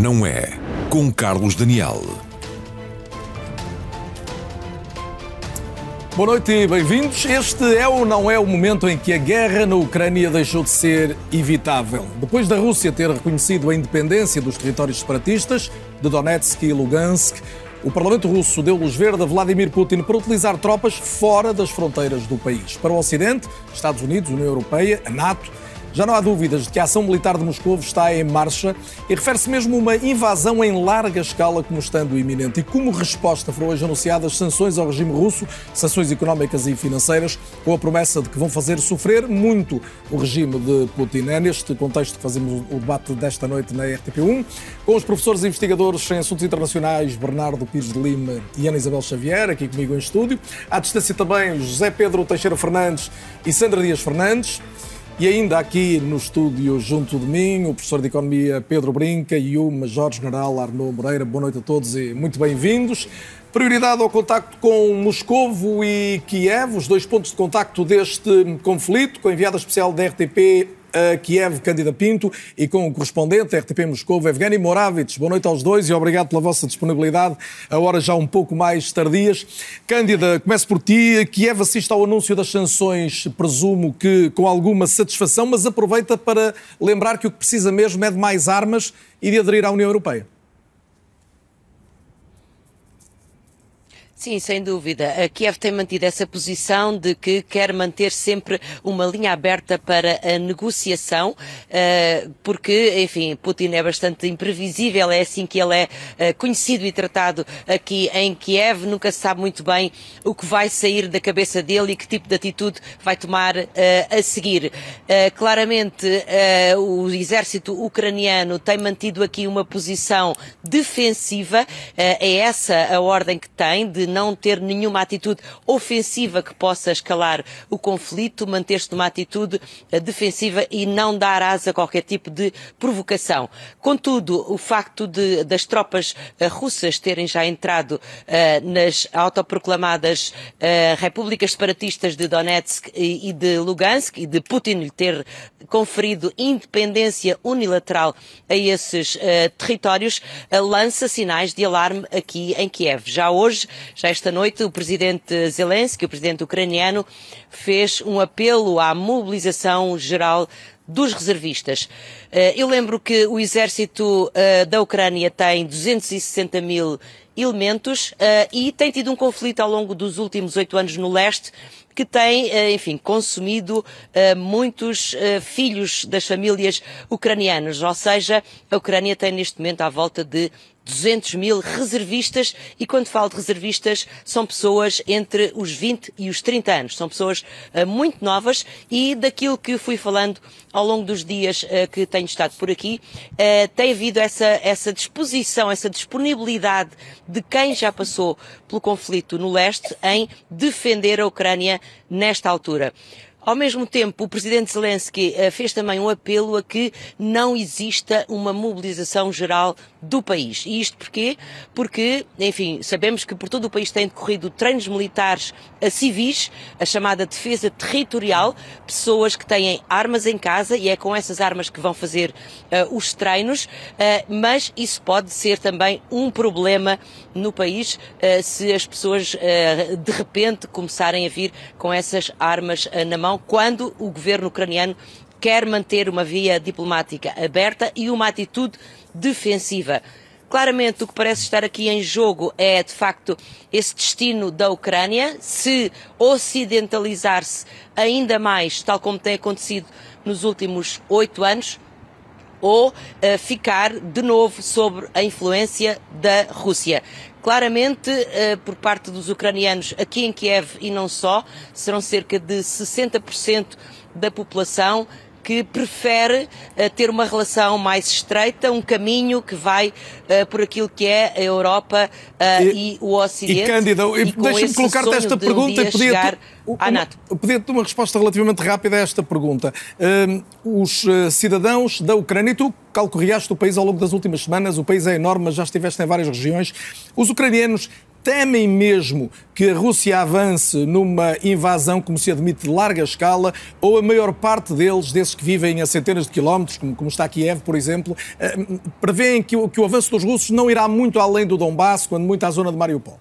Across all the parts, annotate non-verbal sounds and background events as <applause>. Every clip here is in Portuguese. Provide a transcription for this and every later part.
não é, com Carlos Daniel. Boa noite e bem-vindos. Este é ou não é o momento em que a guerra na Ucrânia deixou de ser evitável. Depois da Rússia ter reconhecido a independência dos territórios separatistas de Donetsk e Lugansk, o Parlamento russo deu luz verde a Vladimir Putin para utilizar tropas fora das fronteiras do país. Para o Ocidente, Estados Unidos, União Europeia, a NATO, já não há dúvidas de que a ação militar de Moscou está em marcha e refere-se mesmo a uma invasão em larga escala como estando iminente. E como resposta foram hoje anunciadas sanções ao regime russo, sanções económicas e financeiras, com a promessa de que vão fazer sofrer muito o regime de Putin. É neste contexto que fazemos o debate desta noite na RTP1, com os professores e investigadores em assuntos internacionais Bernardo Pires de Lima e Ana Isabel Xavier, aqui comigo em estúdio. À distância também José Pedro Teixeira Fernandes e Sandra Dias Fernandes. E ainda aqui no estúdio, junto de mim, o professor de Economia Pedro Brinca e o Major-General Arnaud Moreira. Boa noite a todos e muito bem-vindos. Prioridade ao contacto com Moscovo e Kiev, os dois pontos de contacto deste conflito, com a enviada especial da RTP a Kiev, Cândida Pinto, e com o correspondente RTP Moscou, Evgeny Moravits. Boa noite aos dois e obrigado pela vossa disponibilidade, a horas já um pouco mais tardias. Cândida, começo por ti. Kiev assiste ao anúncio das sanções, presumo que com alguma satisfação, mas aproveita para lembrar que o que precisa mesmo é de mais armas e de aderir à União Europeia. Sim, sem dúvida. A Kiev tem mantido essa posição de que quer manter sempre uma linha aberta para a negociação, eh, porque, enfim, Putin é bastante imprevisível, é assim que ele é eh, conhecido e tratado aqui em Kiev. Nunca se sabe muito bem o que vai sair da cabeça dele e que tipo de atitude vai tomar eh, a seguir. Claramente, o exército ucraniano tem mantido aqui uma posição defensiva. É essa a ordem que tem de não ter nenhuma atitude ofensiva que possa escalar o conflito, manter-se numa atitude eh, defensiva e não dar asa a qualquer tipo de provocação. Contudo, o facto de, das tropas uh, russas terem já entrado uh, nas autoproclamadas uh, repúblicas separatistas de Donetsk e, e de Lugansk e de Putin lhe ter conferido independência unilateral a esses territórios, lança sinais de alarme aqui em Kiev. Já hoje, já esta noite, o presidente Zelensky, o presidente ucraniano, fez um apelo à mobilização geral dos reservistas. Eh, eu lembro que o exército da Ucrânia tem 260 mil elementos e tem tido um conflito ao longo dos últimos oito anos no leste que tem, enfim, consumido muitos filhos das famílias ucranianas. Ou seja, a Ucrânia tem neste momento à volta de 200 mil reservistas e quando falo de reservistas são pessoas entre os 20 e os 30 anos. São pessoas uh, muito novas e daquilo que fui falando ao longo dos dias uh, que tenho estado por aqui, uh, tem havido essa, essa disposição, essa disponibilidade de quem já passou pelo conflito no leste em defender a Ucrânia nesta altura. Ao mesmo tempo, o presidente Zelensky eh, fez também um apelo a que não exista uma mobilização geral do país. E isto porquê? Porque, enfim, sabemos que por todo o país têm decorrido treinos militares a civis, a chamada defesa territorial, pessoas que têm armas em casa e é com essas armas que vão fazer uh, os treinos, uh, mas isso pode ser também um problema no país uh, se as pessoas de repente começarem a vir com essas armas na mão quando o governo ucraniano quer manter uma via diplomática aberta e uma atitude defensiva. Claramente, o que parece estar aqui em jogo é, de facto, esse destino da Ucrânia, se ocidentalizar-se ainda mais, tal como tem acontecido nos últimos oito anos, ou uh, ficar de novo sobre a influência da Rússia. Claramente, uh, por parte dos ucranianos aqui em Kiev e não só, serão cerca de 60% da população que prefere uh, ter uma relação mais estreita, um caminho que vai uh, por aquilo que é a Europa uh, e, e, o Ocidente. E Cândida, deixa-me colocar-te esta pergunta e pedir pedir-te uma resposta relativamente rápida a esta pergunta. os cidadãos da Ucrânia, e tu calcorreaste o país ao longo das últimas semanas, o país é enorme, mas já estiveste em várias regiões. Os ucranianos temem mesmo que a Rússia avance numa invasão, como se admite, de larga escala, ou a maior parte deles, desses que vivem a centenas de quilómetros, como, como está Kiev, por exemplo, eh, prevêem que o, que o avanço dos russos não irá muito além do Donbass, quando muito à zona de Mariupol?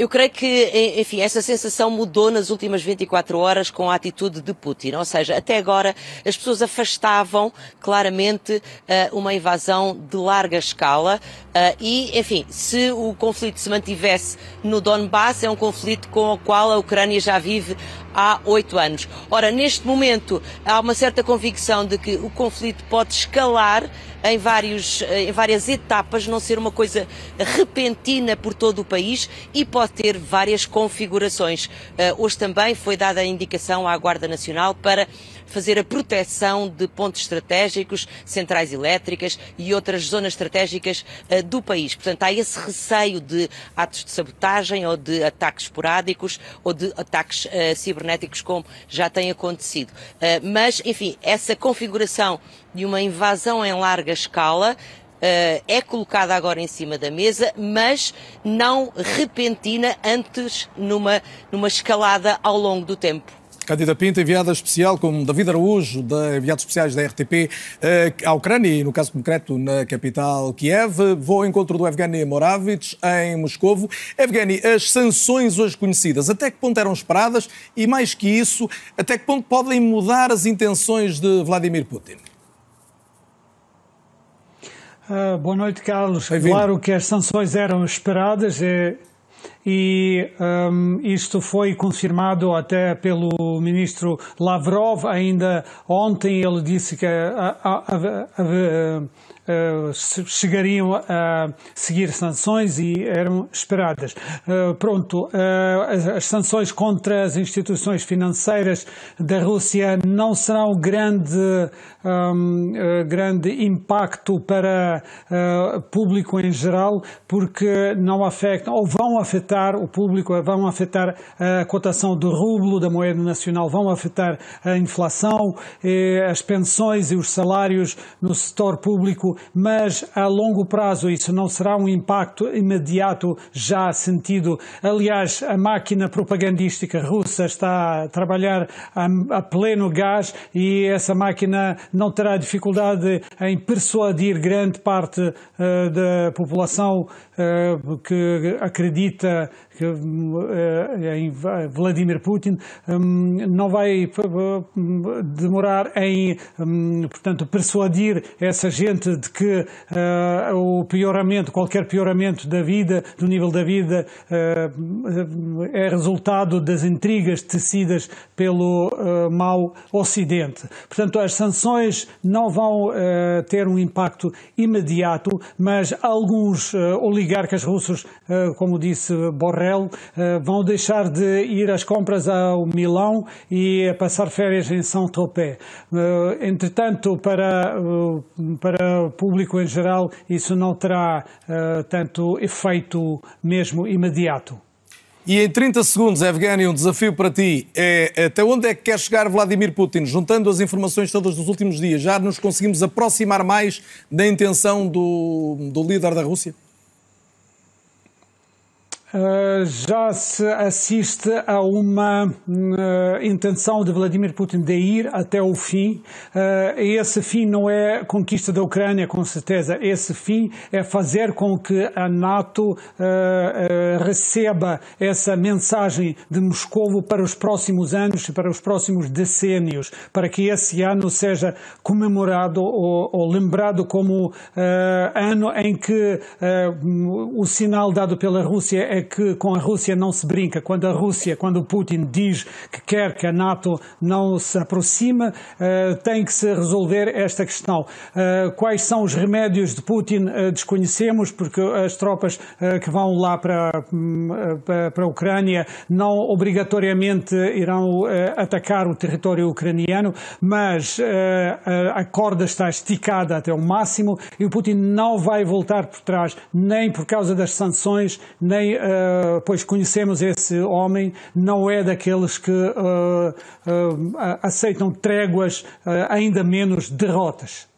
Eu creio que, enfim, essa sensação mudou nas últimas 24 horas com a atitude de Putin. Ou seja, até agora as pessoas afastavam claramente uh, uma invasão de larga escala uh, e, enfim, se o conflito se mantivesse no Donbass, é um conflito com o qual a Ucrânia já vive há oito anos. Ora, neste momento há uma certa convicção de que o conflito pode escalar em, vários, em várias etapas, não ser uma coisa repentina por todo o país e pode ter várias configurações. Uh, hoje também foi dada a indicação à Guarda Nacional para fazer a proteção de pontos estratégicos, centrais elétricas e outras zonas estratégicas uh, do país. Portanto, há esse receio de atos de sabotagem ou de ataques esporádicos ou de ataques uh, cibernéticos, como já tem acontecido. Mas, enfim, essa configuração de uma invasão em larga escala é colocada agora em cima da mesa, mas não repentina antes numa, numa escalada ao longo do tempo. Cândida Pinto, enviada especial, com David Araújo, de enviados especiais da RTP eh, à Ucrânia e, no caso concreto, na capital Kiev. Vou ao encontro do Evgeny Moravich, em Moscovo. Evgeny, as sanções hoje conhecidas, até que ponto eram esperadas e, mais que isso, até que ponto podem mudar as intenções de Vladimir Putin? Uh, boa noite, Carlos. Claro que as sanções eram esperadas. É e um, isto foi confirmado até pelo ministro Lavrov ainda ontem ele disse que a, a, a, eh, chegariam a seguir sanções e eram esperadas. Uh, pronto, uh, as, as, sanções contra as instituições financeiras da Rússia não serão grande, um, grande impacto para o público em geral, porque não afetam, ou vão afetar o público, vão afetar a cotação do rublo, da moeda nacional, vão afetar a inflação, as pensões e os salários no setor público mas a longo prazo isso não será um impacto imediato já sentido. Aliás, a máquina propagandística russa está a trabalhar a, a pleno gás e essa máquina não terá dificuldade em persuadir grande parte uh, da população uh, que acredita que eh, em Vladimir Putin hum, não vai eh, demorar em, hum, portanto, persuadir essa gente de que uh, o pioramento, qualquer pioramento da vida, do nível da vida, uh, é resultado das intrigas tecidas pelo mau Ocidente. Portanto, as sanções não vão ter um impacto imediato, mas alguns oligarcas russos, como disse Borrell, uh, vão deixar de ir às compras ao Milão e a passar férias em São Tropez. Uh, entretanto, para, uh, para o público em geral, isso não terá tanto efeito mesmo imediato. E em 30 segundos, Evgeny, um desafio para ti é até onde é que quer chegar Vladimir Putin? Juntando as informações todas dos últimos dias, já nos conseguimos aproximar mais da intenção do, do líder da Rússia? Uh, já se assiste a uma uh, intenção de Vladimir Putin de ir até o fim. Uh, esse fim não é conquista da Ucrânia, com certeza. Esse fim é fazer com que a NATO receba essa mensagem de Moscou para os próximos anos e para os próximos decênios, para que esse ano seja comemorado ou, ou lembrado como ano em que o sinal dado pela Rússia é que com a Rússia não se brinca. Quando a Rússia, quando o Putin diz que quer que a NATO não se aproxime, uh, tem que se resolver esta questão. Uh, quais são os remédios de Putin uh, desconhecemos, porque as tropas que vão lá para, para, para, a Ucrânia não obrigatoriamente irão atacar o território ucraniano, mas a corda está esticada até o máximo e o Putin não vai voltar por trás, nem por causa das sanções, nem eh, pois conhecemos esse homem, não é daqueles que uh, uh, aceitam tréguas, ainda menos derrotas.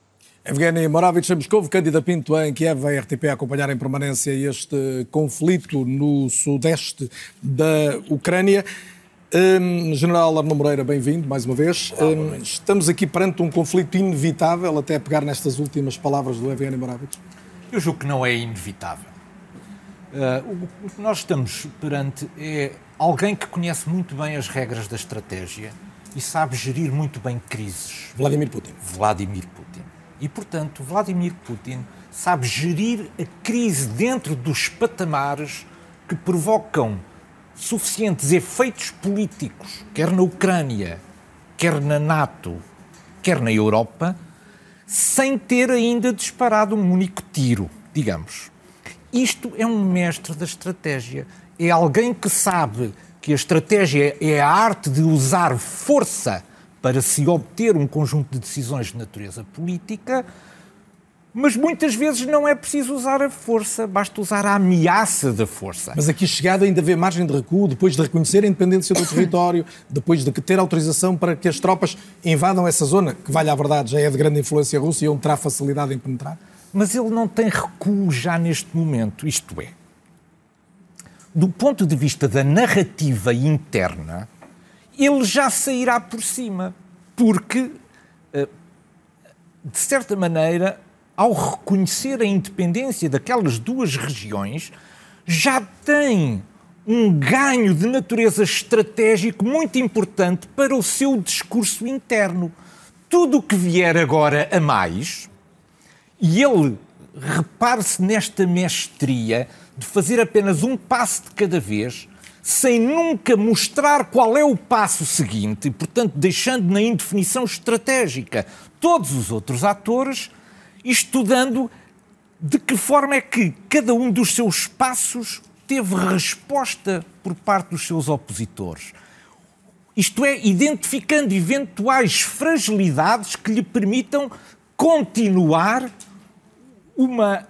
Evgeny Moravich em Moscou, Cândida Pinto em Kiev, a RTP a acompanhar em permanência este conflito no sudeste da Ucrânia. Um, General Arno Moreira, bem-vindo mais uma vez. Olá, um, estamos aqui perante um conflito inevitável, até pegar nestas últimas palavras do Evgeny Moravich. Eu julgo que não é inevitável. Uh, o que nós estamos perante é alguém que conhece muito bem as regras da estratégia e sabe gerir muito bem crises. Vladimir Putin. Vladimir Putin. E, portanto, Vladimir Putin sabe gerir a crise dentro dos patamares que provocam suficientes efeitos políticos, quer na Ucrânia, quer na NATO, quer na Europa, sem ter ainda disparado um único tiro, digamos. Isto é um mestre da estratégia. É alguém que sabe que a estratégia é a arte de usar força para se obter um conjunto de decisões de natureza política, mas muitas vezes não é preciso usar a força, basta usar a ameaça da força. Mas aqui chegado ainda vê margem de recuo, depois de reconhecer a independência do território, <laughs> depois de ter autorização para que as tropas invadam essa zona, que, vale a verdade, já é de grande influência russa e onde terá facilidade em penetrar? Mas ele não tem recuo já neste momento, isto é. Do ponto de vista da narrativa interna, ele já sairá por cima, porque, eh, de certa maneira, ao reconhecer a independência daquelas duas regiões, já tem um ganho de natureza estratégico muito importante para o seu discurso interno. Tudo o que vier agora a mais, e ele repare-se nesta mestria de fazer apenas um passo de cada vez, sem nunca mostrar qual é o passo seguinte, e, portanto, deixando na indefinição estratégica todos os outros atores, estudando de que forma é que cada um dos seus passos teve resposta por parte dos seus opositores. Isto é, identificando eventuais fragilidades que lhe permitam continuar uma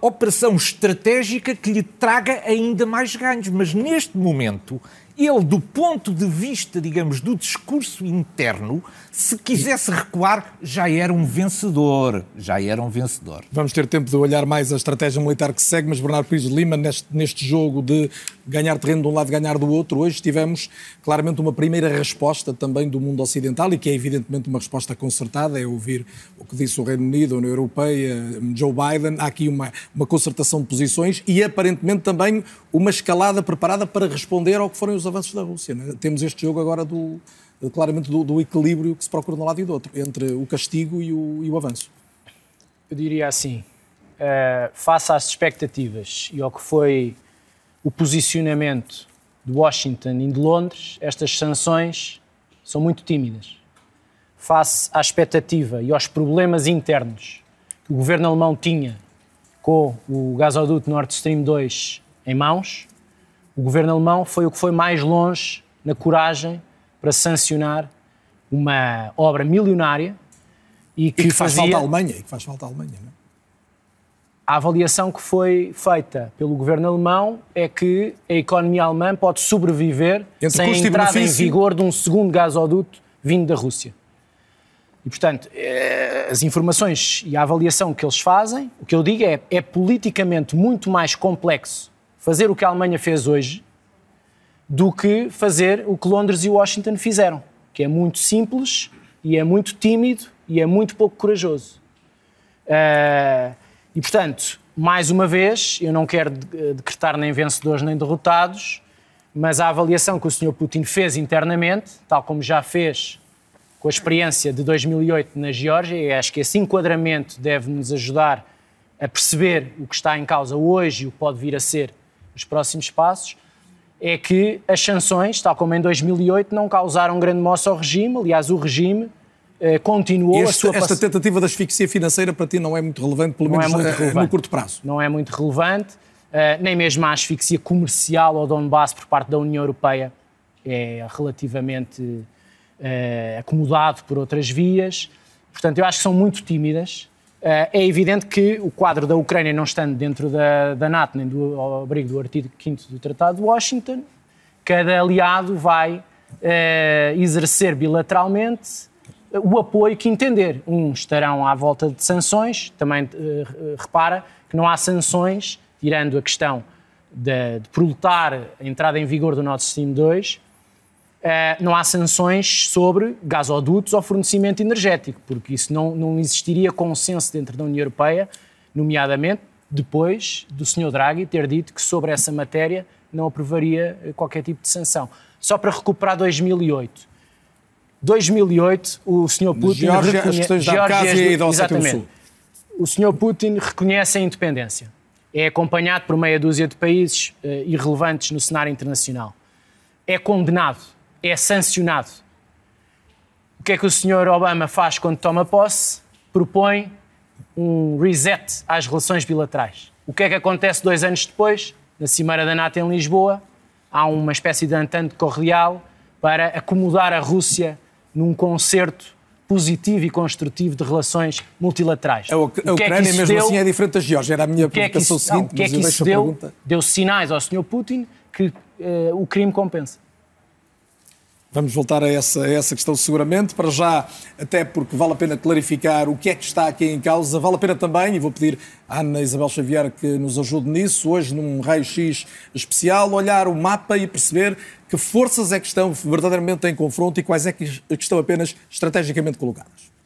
operação estratégica que lhe traga ainda mais ganhos. Mas neste momento, ele, do ponto de vista, digamos, do discurso interno, se quisesse recuar, já era um vencedor. Já era um vencedor. Vamos ter tempo de olhar mais a estratégia militar que segue, mas Bernardo Pires de Lima, neste, neste jogo de ganhar terreno de um lado e ganhar do outro, hoje tivemos claramente uma primeira resposta também do mundo ocidental e que é evidentemente uma resposta concertada, é ouvir o que disse o Reino Unido, a União Europeia, Joe Biden, há aqui uma, uma concertação de posições e aparentemente também uma escalada preparada para responder ao que foram os avanços da Rússia. Né? Temos este jogo agora do, claramente do, do, equilíbrio que se procura de um lado e do outro, entre o castigo e o, e o avanço. Eu diria assim, uh, face às expectativas e ao que foi o posicionamento de Washington e de Londres, estas sanções são muito tímidas. Face à expectativa e aos problemas internos que o governo alemão tinha com o gasoduto Nord Stream 2 em mãos, o governo alemão foi o que foi mais longe na coragem para sancionar uma obra milionária e que, e que faz fazia... falta à Alemanha, e que faz falta à Alemanha, não é? A avaliação que foi feita pelo governo alemão é que a economia alemã pode sobreviver Entre sem a entrada em vigor de um segundo gasoduto vindo da Rússia. E, portanto, eh, as informações e a avaliação que eles fazem, o que eu digo é, é politicamente muito mais complexo fazer o que a Alemanha fez hoje do que fazer o que Londres e Washington fizeram, que é muito simples e é muito tímido e é muito pouco corajoso. Uh, e, portanto, mais uma vez, eu não quero decretar nem vencedores nem derrotados, mas a avaliação que o Sr. Putin fez internamente, tal como já fez com a experiência de 2008 na Geórgia, e acho que esse enquadramento deve nos ajudar a perceber o que está em causa hoje e o que pode vir a ser os próximos passos, é que as sanções, tal como em 2008, não causaram grande moça ao regime. Aliás, o regime eh, continuou este, a sua... Esta tentativa de asfixia financeira para ti não é muito relevante, pelo não menos é relevante. no curto prazo? Não é muito relevante, uh, nem mesmo a asfixia comercial ao Donbass por parte da União Europeia é relativamente uh, acomodado por outras vias. Portanto, eu acho que são muito tímidas. Uh, é evidente que o quadro da Ucrânia não estando dentro da, da NATO nem do abrigo do artigo 5 do Tratado de Washington, cada aliado vai uh, exercer bilateralmente o apoio que entender. Uns estarão à volta de sanções, também uh, repara que não há sanções, tirando a questão de, de prolutar a entrada em vigor do Nord Stream 2, uh, não há sanções sobre gasodutos ou fornecimento energético, porque isso não, não existiria consenso dentro da União Europeia, nomeadamente depois do Sr. Draghi ter dito que sobre essa matéria não aprovaria qualquer tipo de sanção. Só para recuperar 2008. 2008, o Sr. Putin... Geórgia, reconhe... as questões da e da Exatamente. O Sr. Putin reconhece a independência. É acompanhado por meia dúzia de países uh, irrelevantes no cenário internacional. É condenado, é sancionado. O que é que o Sr. Obama faz quando toma posse? Propõe um reset às relações bilaterais. O que é que acontece dois anos depois? Na Cimeira da NATO em Lisboa, há uma espécie de entente cordial para acomodar a Rússia num concerto positivo e construtivo de relações multilaterais. A, a, a é Ucrânia, é mesmo deu, assim, é diferente da Geórgia. Era a minha pergunta é seguinte, o que é que isso deu? Pergunta. Deu sinais ao Sr. Putin que uh, o crime compensa. Vamos voltar a essa, a essa questão seguramente. Para já, até porque vale a pena clarificar o que é que está aqui em causa. Vale a pena também, e vou pedir à Ana Isabel Xavier que nos ajude nisso, hoje num raio-x especial, olhar o mapa e perceber que forças é que estão verdadeiramente em confronto e quais é que estão apenas estrategicamente colocadas.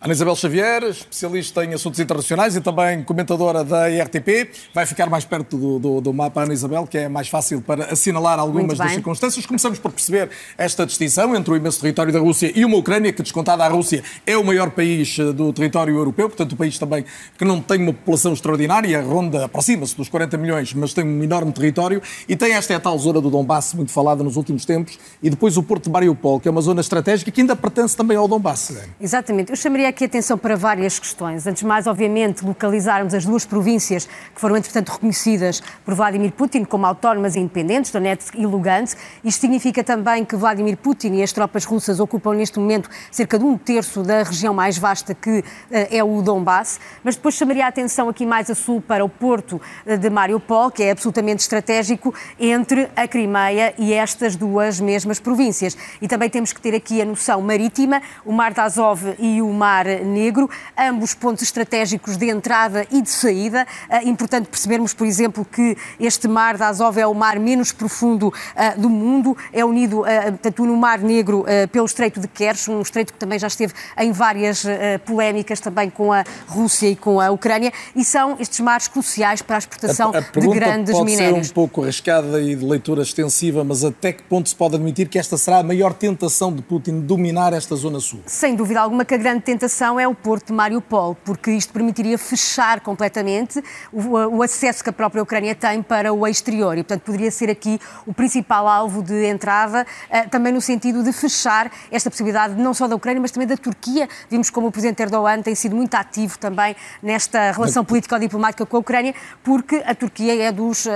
Ana Isabel Xavier, especialista em assuntos internacionais e também comentadora da IRTP. Vai ficar mais perto do, do, do, mapa, Ana Isabel, que é mais fácil para assinalar algumas das circunstâncias. Começamos por perceber esta distinção entre o imenso território da Rússia e uma Ucrânia, que, descontada a Rússia, é o maior país eh, do território europeu, portanto, o país também que não tem uma população extraordinária, ronda, aproxima-se dos 40 milhões, mas tem um enorme território. E tem esta é a tal zona do Donbass, muito falada nos últimos tempos, e depois o Porto de Mariupol, que é uma zona estratégica que ainda pertence também ao Donbass. Exatamente. Eu chamaria aqui atenção para várias questões. Antes de mais, obviamente, localizarmos as duas províncias que foram, entretanto, reconhecidas por Vladimir Putin como autónomas e independentes, Donetsk e Lugansk. Isto significa também que Vladimir Putin e as tropas russas ocupam neste momento cerca de um terço da região mais vasta que uh, é o Donbass. Mas depois chamaria a atenção aqui mais a sul para o porto uh, de Mariupol, que é absolutamente estratégico entre a Crimeia e estas duas mesmas províncias. E também temos que ter aqui a noção marítima, o Mar de Azov e o Mar Negro, ambos pontos estratégicos de entrada e de saída. É importante percebermos, por exemplo, que este mar de Azov é o mar menos profundo uh, do mundo, é unido, uh, tanto no Mar Negro pelo Estreito de Kerch, um estreito que também já esteve em várias polémicas também com a Rússia e com a Ucrânia, e são estes mares cruciais para a exportação a, a de grandes pode minérios. Ser um pouco arriscada e de leitura extensiva, mas até que ponto se pode admitir que esta será a maior tentação de Putin dominar esta zona sul? Sem dúvida alguma que a grande tentação é o porto de Mariupol, porque isto permitiria fechar completamente o, o, acesso que a própria Ucrânia tem para o exterior e, portanto, poderia ser aqui o principal alvo de entrada, uh, também no sentido de fechar esta possibilidade não só da Ucrânia, mas também da Turquia. Vimos como o Presidente Erdogan tem sido muito ativo também nesta relação político-diplomática com a Ucrânia, porque a Turquia é dos uh,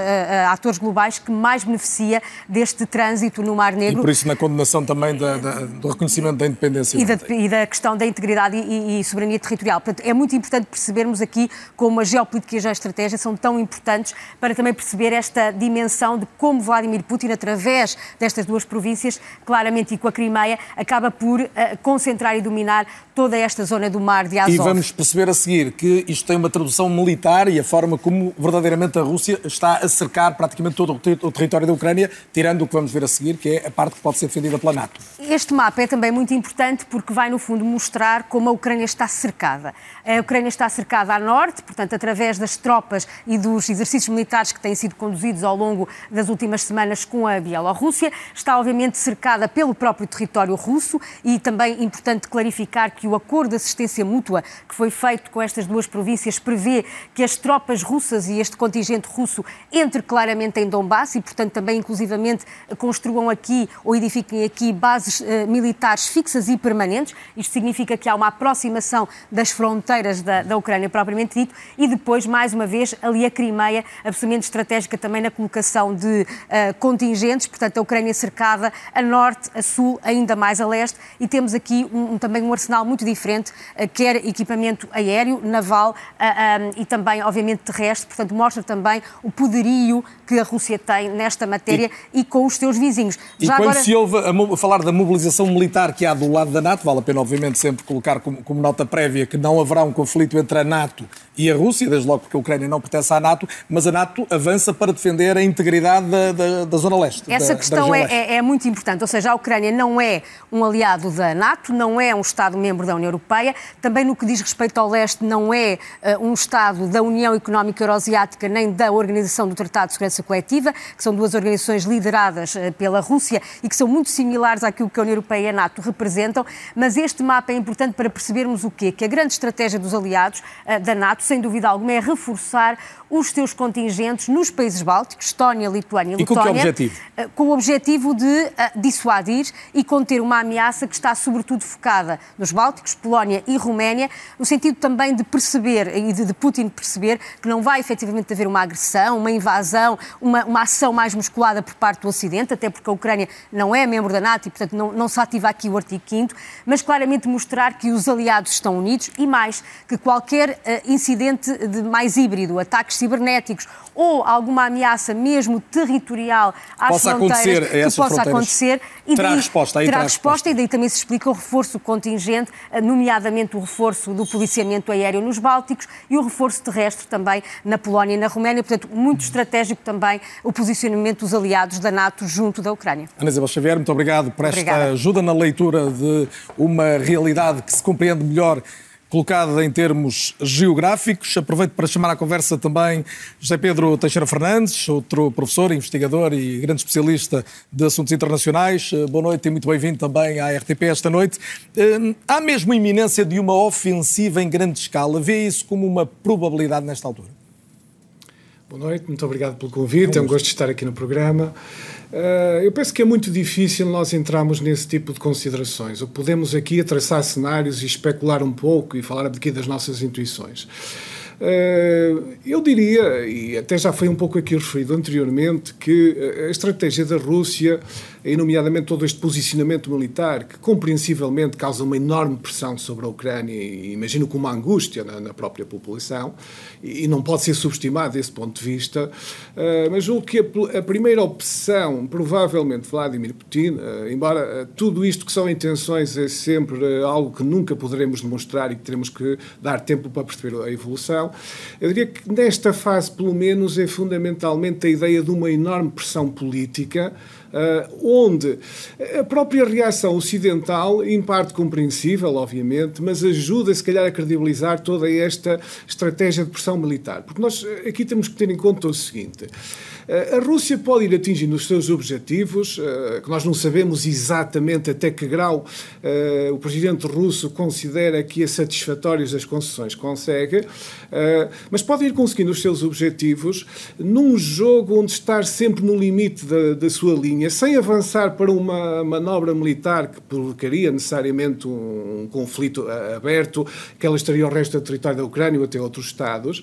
atores globais que mais beneficia deste trânsito no Mar Negro. E por isso na condenação também da, da, do reconhecimento da independência. E da, e da questão da integridade e, e soberania territorial. Portanto, é muito importante percebermos aqui como a geopolítica e a estratégia são tão importantes para também perceber esta dimensão de como Vladimir Putin, através destas duas províncias, claramente e com a Crimeia, acaba por uh, concentrar e dominar toda esta zona do mar de Azov. E vamos perceber a seguir que isto tem uma tradução militar e a forma como verdadeiramente a Rússia está a cercar praticamente todo o território da Ucrânia, tirando o que vamos ver a seguir, que é a parte que pode ser defendida pela NATO. Este mapa é também muito importante porque vai, no fundo, mostrar como a Ucrânia está cercada. A Ucrânia está cercada a norte, portanto, através das tropas e dos exercícios militares que têm sido conduzidos ao longo das últimas semanas com a Bielorrússia. Está, obviamente, cercada pelo próprio território russo e também importante clarificar que o acordo de assistência mútua que foi feito com estas duas províncias prevê que as tropas russas e este contingente russo entre claramente em Donbass e, portanto, também inclusivamente construam aqui ou edifiquem aqui bases uh, militares fixas e permanentes. Isto significa que há uma aproximação das fronteiras da, da Ucrânia propriamente dito, e depois, mais uma vez, ali a Crimeia, absolutamente estratégica também na colocação de uh, contingentes, portanto, a Ucrânia cercada a norte, a sul, ainda mais a leste, e temos aqui um, um, também um arsenal muito diferente, uh, quer equipamento aéreo, naval uh, um, e também, obviamente, terrestre, portanto, mostra também o poderio que a Rússia tem nesta matéria e, e com os seus vizinhos. E Já quando agora... se ouve a, a, falar da mobilização militar que há do lado da NATO, vale a pena, obviamente, sempre colocar como, como nota prévia que não haverá um conflito entre a NATO e a Rússia, desde logo porque a Ucrânia não pertence à NATO, mas a NATO avança para defender a integridade da, da, da Zona Leste. Essa da, questão é, é, é, muito importante, ou seja, a Ucrânia não é um aliado da NATO, não é um Estado-membro da União Europeia, também no que diz respeito ao leste não é uh, um Estado da União Económica Euroasiática nem da Organização do Tratado de Segurança Coletiva, que são duas organizações lideradas uh, pela Rússia e que são muito similares àquilo que a União Europeia e a NATO representam, mas este mapa é importante para percebermos o quê? Que a grande estratégia dos aliados uh, da NATO, sem dúvida alguma, é reforçar os seus contingentes nos países bálticos, Estónia, Lituânia e, e Letónia, com, objetivo? Eh, com o objetivo de uh, dissuadir e conter uma ameaça que está sobretudo focada nos bálticos, Polónia e Roménia, no sentido também de perceber e de, de Putin perceber que não vai efetivamente haver uma agressão, uma invasão, uma, uma, ação mais musculada por parte do Ocidente, até porque a Ucrânia não é membro da NATO e, portanto, não, não se ativa aqui o artigo 5 mas claramente mostrar que os aliados estão unidos e mais, que qualquer uh, incidente de mais híbrido, ataques cibernéticos ou alguma ameaça mesmo territorial às possa fronteiras acontecer que possa acontecer. E terá daí, resposta, aí terá, terá resposta, resposta. E daí também se explica o reforço contingente, eh, nomeadamente o reforço do policiamento aéreo nos Bálticos e o reforço terrestre também na Polónia e na Roménia, portanto muito estratégico também o posicionamento dos aliados da NATO junto da Ucrânia. Ana Isabel Xavier, muito obrigado por esta Obrigada. ajuda na leitura de uma realidade que se compreende melhor colocada em termos geográficos. Aproveito para chamar à conversa também José Pedro Teixeira Fernandes, outro professor, investigador e grande especialista de assuntos internacionais. Eh, boa noite e muito bem-vindo também à RTP esta noite. Eh, há mesmo iminência de uma ofensiva em grande escala? Vê isso como uma probabilidade nesta altura? Boa noite, muito obrigado pelo convite. É um gosto de estar aqui no programa. Uh, eu penso que é muito difícil nós entrarmos nesse tipo de considerações. Podemos aqui traçar cenários e especular um pouco e falar aqui das nossas intuições. Uh, eu diria, e até já foi um pouco aqui referido anteriormente, que a estratégia da Rússia e nomeadamente todo este posicionamento militar, que compreensivelmente causa uma enorme pressão sobre a Ucrânia e imagino com uma angústia na, na própria população, e, não pode ser subestimado desse ponto de vista, uh, mas julgo que a, a, primeira opção, provavelmente Vladimir Putin, uh, embora uh, tudo isto que são intenções é sempre algo que nunca poderemos demonstrar e que teremos que dar tempo para perceber a evolução, eu diria que nesta fase, pelo menos, é fundamentalmente a ideia de uma enorme pressão política onde a própria reação ocidental, em parte compreensível, obviamente, mas ajuda, se calhar, a credibilizar toda esta estratégia de pressão militar. Porque nós aqui temos que ter em conta o seguinte. A Rússia pode ir atingindo os seus objetivos, eh, que nós não sabemos exatamente até que grau eh, o presidente russo considera que é satisfatórios as concessões consegue, eh, mas pode ir conseguindo os seus objetivos num jogo onde estar sempre no limite da, da sua linha, sem avançar para uma manobra militar que provocaria necessariamente um, um conflito aberto, que ela estaria ao resto do território da Ucrânia ou até outros Estados,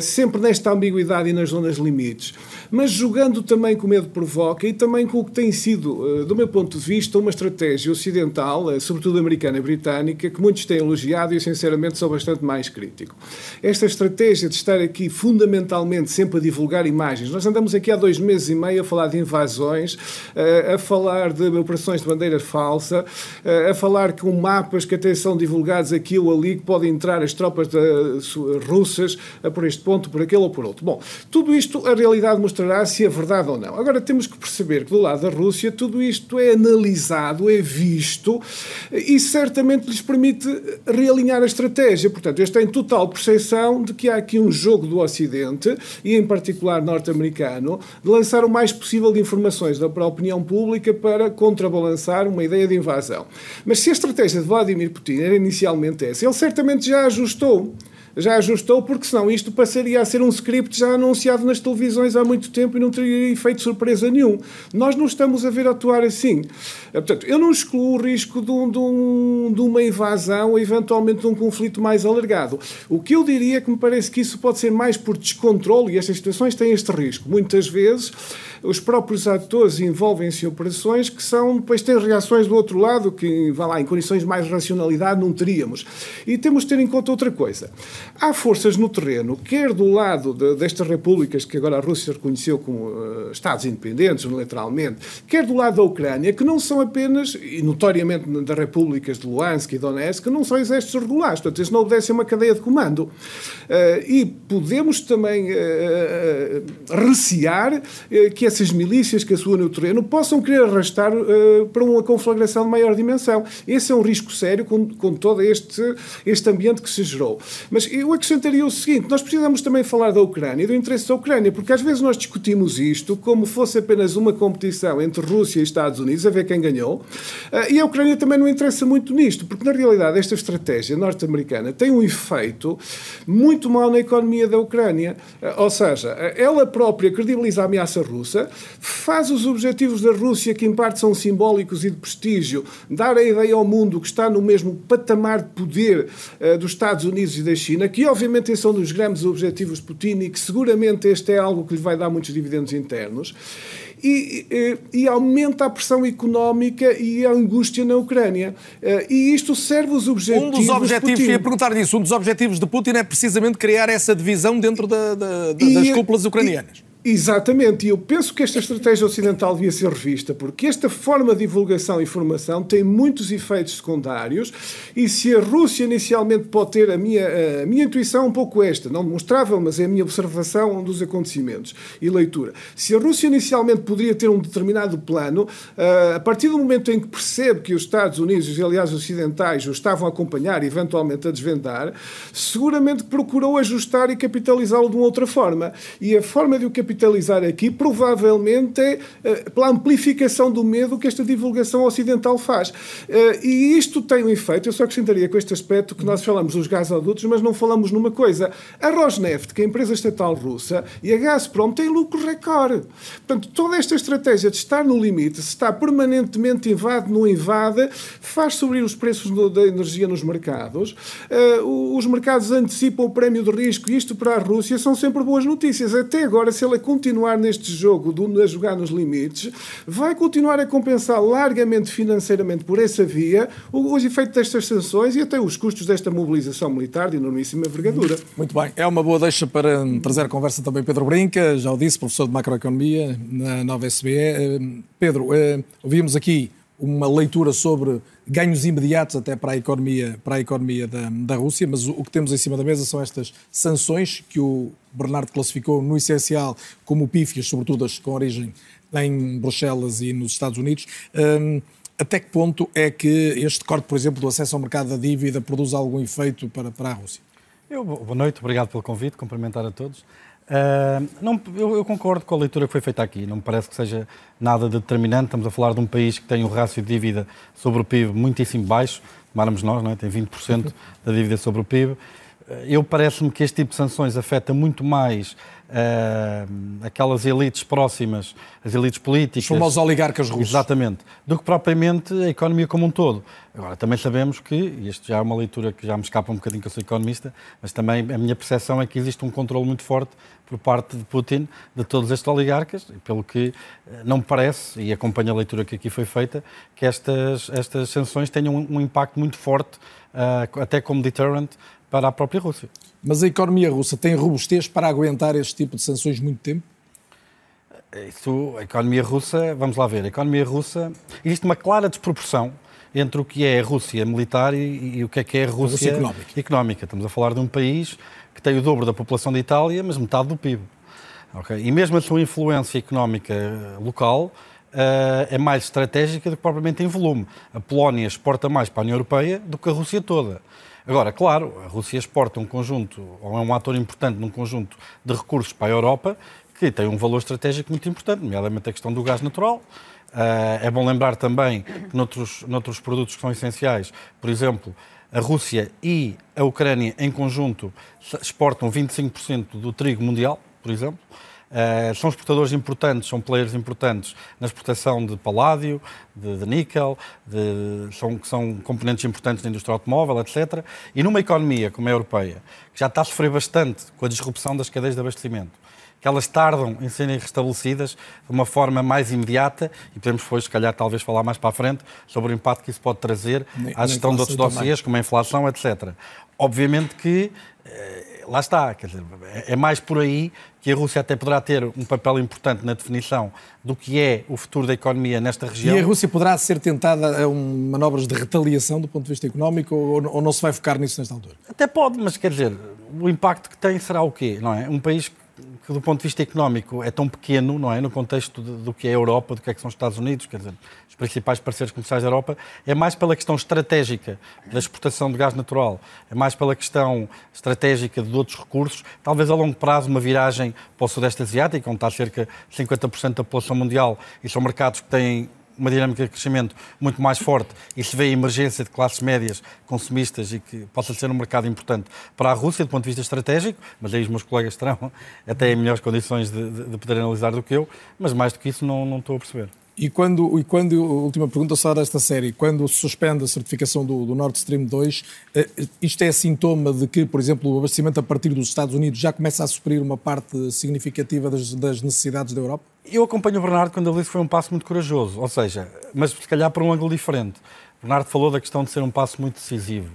sempre nesta ambiguidade e nas zonas limites mas jogando também com o medo provoca e também com o que tem sido, eh, do meu ponto de vista, uma estratégia ocidental, eh, sobretudo americana e britânica, que muitos têm elogiado e eu, sinceramente, sou bastante mais crítico. Esta estratégia de estar aqui fundamentalmente sempre a divulgar imagens. Nós andamos aqui há dois meses e meio a falar de invasões, eh, a falar de operações de bandeira falsa, a falar com mapas que até são divulgados aqui ou ali, que podem entrar as tropas russas por este ponto, por aquele ou por outro. Bom, tudo isto, a realidade mostra mostrará se é verdade ou não. Agora temos que perceber que do lado da Rússia tudo isto é analisado, é visto e certamente lhes permite realinhar a estratégia. Portanto, eles têm total percepção de que há aqui um jogo do Ocidente e em particular norte-americano de lançar o mais possível de informações para a opinião pública para contrabalançar uma ideia de invasão. Mas se a estratégia de Vladimir Putin era inicialmente essa, ele certamente já ajustou já ajustou, porque senão isto passaria a ser um script já anunciado nas televisões há muito tempo e não teria efeito surpresa nenhum. Nós não estamos a ver atuar assim. Portanto, eu não excluo o risco de, um, de, um, de uma invasão ou eventualmente de um conflito mais alargado. O que eu diria é que me parece que isso pode ser mais por descontrole e estas situações têm este risco. Muitas vezes os próprios atores envolvem-se em operações que são, depois têm reações do outro lado que, vá lá, em condições de mais racionalidade não teríamos. E temos de ter em conta outra coisa. Há forças no terreno, quer do lado de, destas repúblicas que agora a Rússia reconheceu como uh, Estados independentes, unilateralmente, quer do lado da Ucrânia, que não são apenas, e notoriamente das repúblicas de Luhansk e Donetsk, que não são exércitos regulares. Portanto, eles não obedecem a uma cadeia de comando. Uh, e podemos também uh, recear que essas milícias que atuam no terreno possam querer arrastar para uma conflagração de maior dimensão. Esse é um risco sério com, com todo este, este ambiente que se gerou. Mas eu acrescentaria o seguinte: nós precisamos também falar da Ucrânia e do interesse da Ucrânia, porque às vezes nós discutimos isto como fosse apenas uma competição entre Rússia e Estados Unidos, a ver quem ganhou, ah, e a Ucrânia também não interessa muito nisto, porque na realidade esta estratégia norte-americana tem um efeito muito mal na economia da Ucrânia. Ah, ou seja, ela própria credibiliza a ameaça russa, faz os objetivos da Rússia, que em parte são simbólicos e de prestígio, dar a ideia ao mundo que está no mesmo patamar de poder dos Estados Unidos e da China, que obviamente são dos grandes objetivos de Putin e que seguramente este é algo que lhe vai dar muitos dividendos internos. E, e, e, aumenta a pressão económica e a angústia na Ucrânia. Eh, e isto serve os objetivos. Um dos objetivos, ia perguntar disso, um dos objetivos de Putin é precisamente criar essa divisão dentro da, da, da, das cúpulas ucranianas. Exatamente, e eu penso que esta estratégia ocidental devia ser revista, porque esta forma de divulgação e informação tem muitos efeitos secundários, e se a Rússia inicialmente pode ter a minha, a minha intuição um pouco esta, não demonstrável, mas é a minha observação dos acontecimentos e leitura. Se a Rússia inicialmente poderia ter um determinado plano, ah, a partir do momento em que percebe que os Estados Unidos e, aliás, os ocidentais o estavam a acompanhar e eventualmente a desvendar, seguramente procurou ajustar e capitalizá-lo de uma outra forma. E a forma de o capitalizar capitalizar aqui provavelmente é pela amplificação do medo que esta divulgação ocidental faz. Uh, e isto tem um efeito, eu só acrescentaria com este aspecto que nós falamos dos gasodutos, mas não falamos numa coisa. A Rosneft, que é a empresa estatal russa, e a Gazprom têm lucro recorde. Portanto, toda esta estratégia de estar no limite, se está permanentemente invade, não invade, faz subir os preços da energia nos mercados. Uh, os mercados antecipam o prémio de risco e isto para a Rússia são sempre boas notícias. Até agora, se ele a continuar neste jogo, de, a jogar nos limites, vai continuar a compensar largamente financeiramente por essa via os efeitos destas sanções e até os custos desta mobilização militar de enormíssima envergadura. Muito bem. É uma boa deixa para trazer a conversa também Pedro Brinca, já o disse, professor de macroeconomia na nova SBE. Eh, Pedro, eh, ouvimos aqui uma leitura sobre ganhos imediatos até para a economia, para a economia da, da Rússia, mas o, o, que temos em cima da mesa são estas sanções que o Bernardo classificou no essencial como pífias, sobretudo as com origem em Bruxelas e nos Estados Unidos. Um, até que ponto é que este corte, por exemplo, do acesso ao mercado da dívida produz algum efeito para, para a Rússia? Eu, boa noite, obrigado pelo convite, cumprimentar a todos. Uh, não, eu, eu, concordo com a leitura que foi feita aqui. Não me parece que seja nada de determinante. Estamos a falar de um país que tem um rácio de dívida sobre o PIB muitíssimo baixo, tomarmos nós, não é? tem 20% da dívida sobre o PIB. Eu parece-me que este tipo de sanções afeta muito mais uh, aquelas elites próximas, as elites políticas. São os oligarcas russos. Exatamente. Do que propriamente a economia como um todo. Agora, também sabemos que, e isto já é uma leitura que já me escapa um bocadinho, que eu sou economista, mas também a minha percepção é que existe um controle muito forte por parte de Putin de todos estes oligarcas, pelo que eh, não me parece, e acompanho a leitura que aqui foi feita, que estas, estas sanções tenham um, impacto muito forte, uh, até como deterrent, para a própria Rússia. Mas a economia russa tem robustez para aguentar este tipo de sanções muito tempo? Isso, a economia russa, vamos lá ver, a economia russa, existe uma clara desproporção entre o que é a Rússia militar e, e o que é que é a Rússia, Rússia económica. económica. Estamos a falar de um país que tem o dobro da população da Itália, mas metade do PIB. Okay? E mesmo a sua influência económica local uh, é mais estratégica do que propriamente em volume. A Polónia exporta mais para a União Europeia do que a Rússia toda. Agora, claro, a Rússia exporta um conjunto, ou é um ator importante num conjunto de recursos para a Europa que tem um valor estratégico muito importante, nomeadamente a questão do gás natural. Uh, é bom lembrar também que noutros, noutros produtos que são essenciais, por exemplo, A Rússia e a Ucrânia, em conjunto, exportam 25% do trigo mundial, por exemplo. Uh, são exportadores importantes, são players importantes na exportação de paládio, de, de níquel, de, são, são componentes importantes da indústria automóvel, etc. E numa economia como a europeia, que já está a sofrer bastante com a disrupção das cadeias de abastecimento, que elas tardam em serem restabelecidas de uma forma mais imediata e podemos depois, se calhar, talvez falar mais para a frente sobre o impacto que isso pode trazer à gestão de outros dossiês, como a inflação, etc. Obviamente que eh, lá está, quer dizer, é mais por aí que a Rússia até poderá ter um papel importante na definição do que é o futuro da economia nesta região. E a Rússia poderá ser tentada a um, manobras de retaliação do ponto de vista económico ou, ou não se vai focar nisso nesta altura? Até pode, mas quer dizer, o impacto que tem será o quê? Não é? Um país que do ponto de vista económico é tão pequeno, não é, no contexto do que é a Europa, do que é que são os Estados Unidos, quer dizer, os principais parceiros comerciais da Europa, é mais pela questão estratégica da exportação de gás natural, é mais pela questão estratégica de outros recursos, talvez a longo prazo uma viragem para o Sudeste Asiático, onde está cerca de 50% da população mundial e são mercados que têm uma dinâmica de crescimento muito mais forte e se vê a emergência de classes médias consumistas e que possa ser um mercado importante para a Rússia do ponto de vista estratégico, mas aí os meus colegas terão <laughs> até melhores condições de, de, de poder analisar do que eu, mas mais do que isso não, não estou a perceber. E quando, e quando, última pergunta só desta série, quando se suspende a certificação do, do Nord Stream 2, eh, isto é sintoma de que, por exemplo, o abastecimento a partir dos Estados Unidos já começa a suprir uma parte significativa das, das necessidades da Europa? Eu acompanho o Bernardo quando ele disse que foi um passo muito corajoso, ou seja, mas se calhar por um ângulo diferente. O Bernardo falou da questão de ser um passo muito decisivo.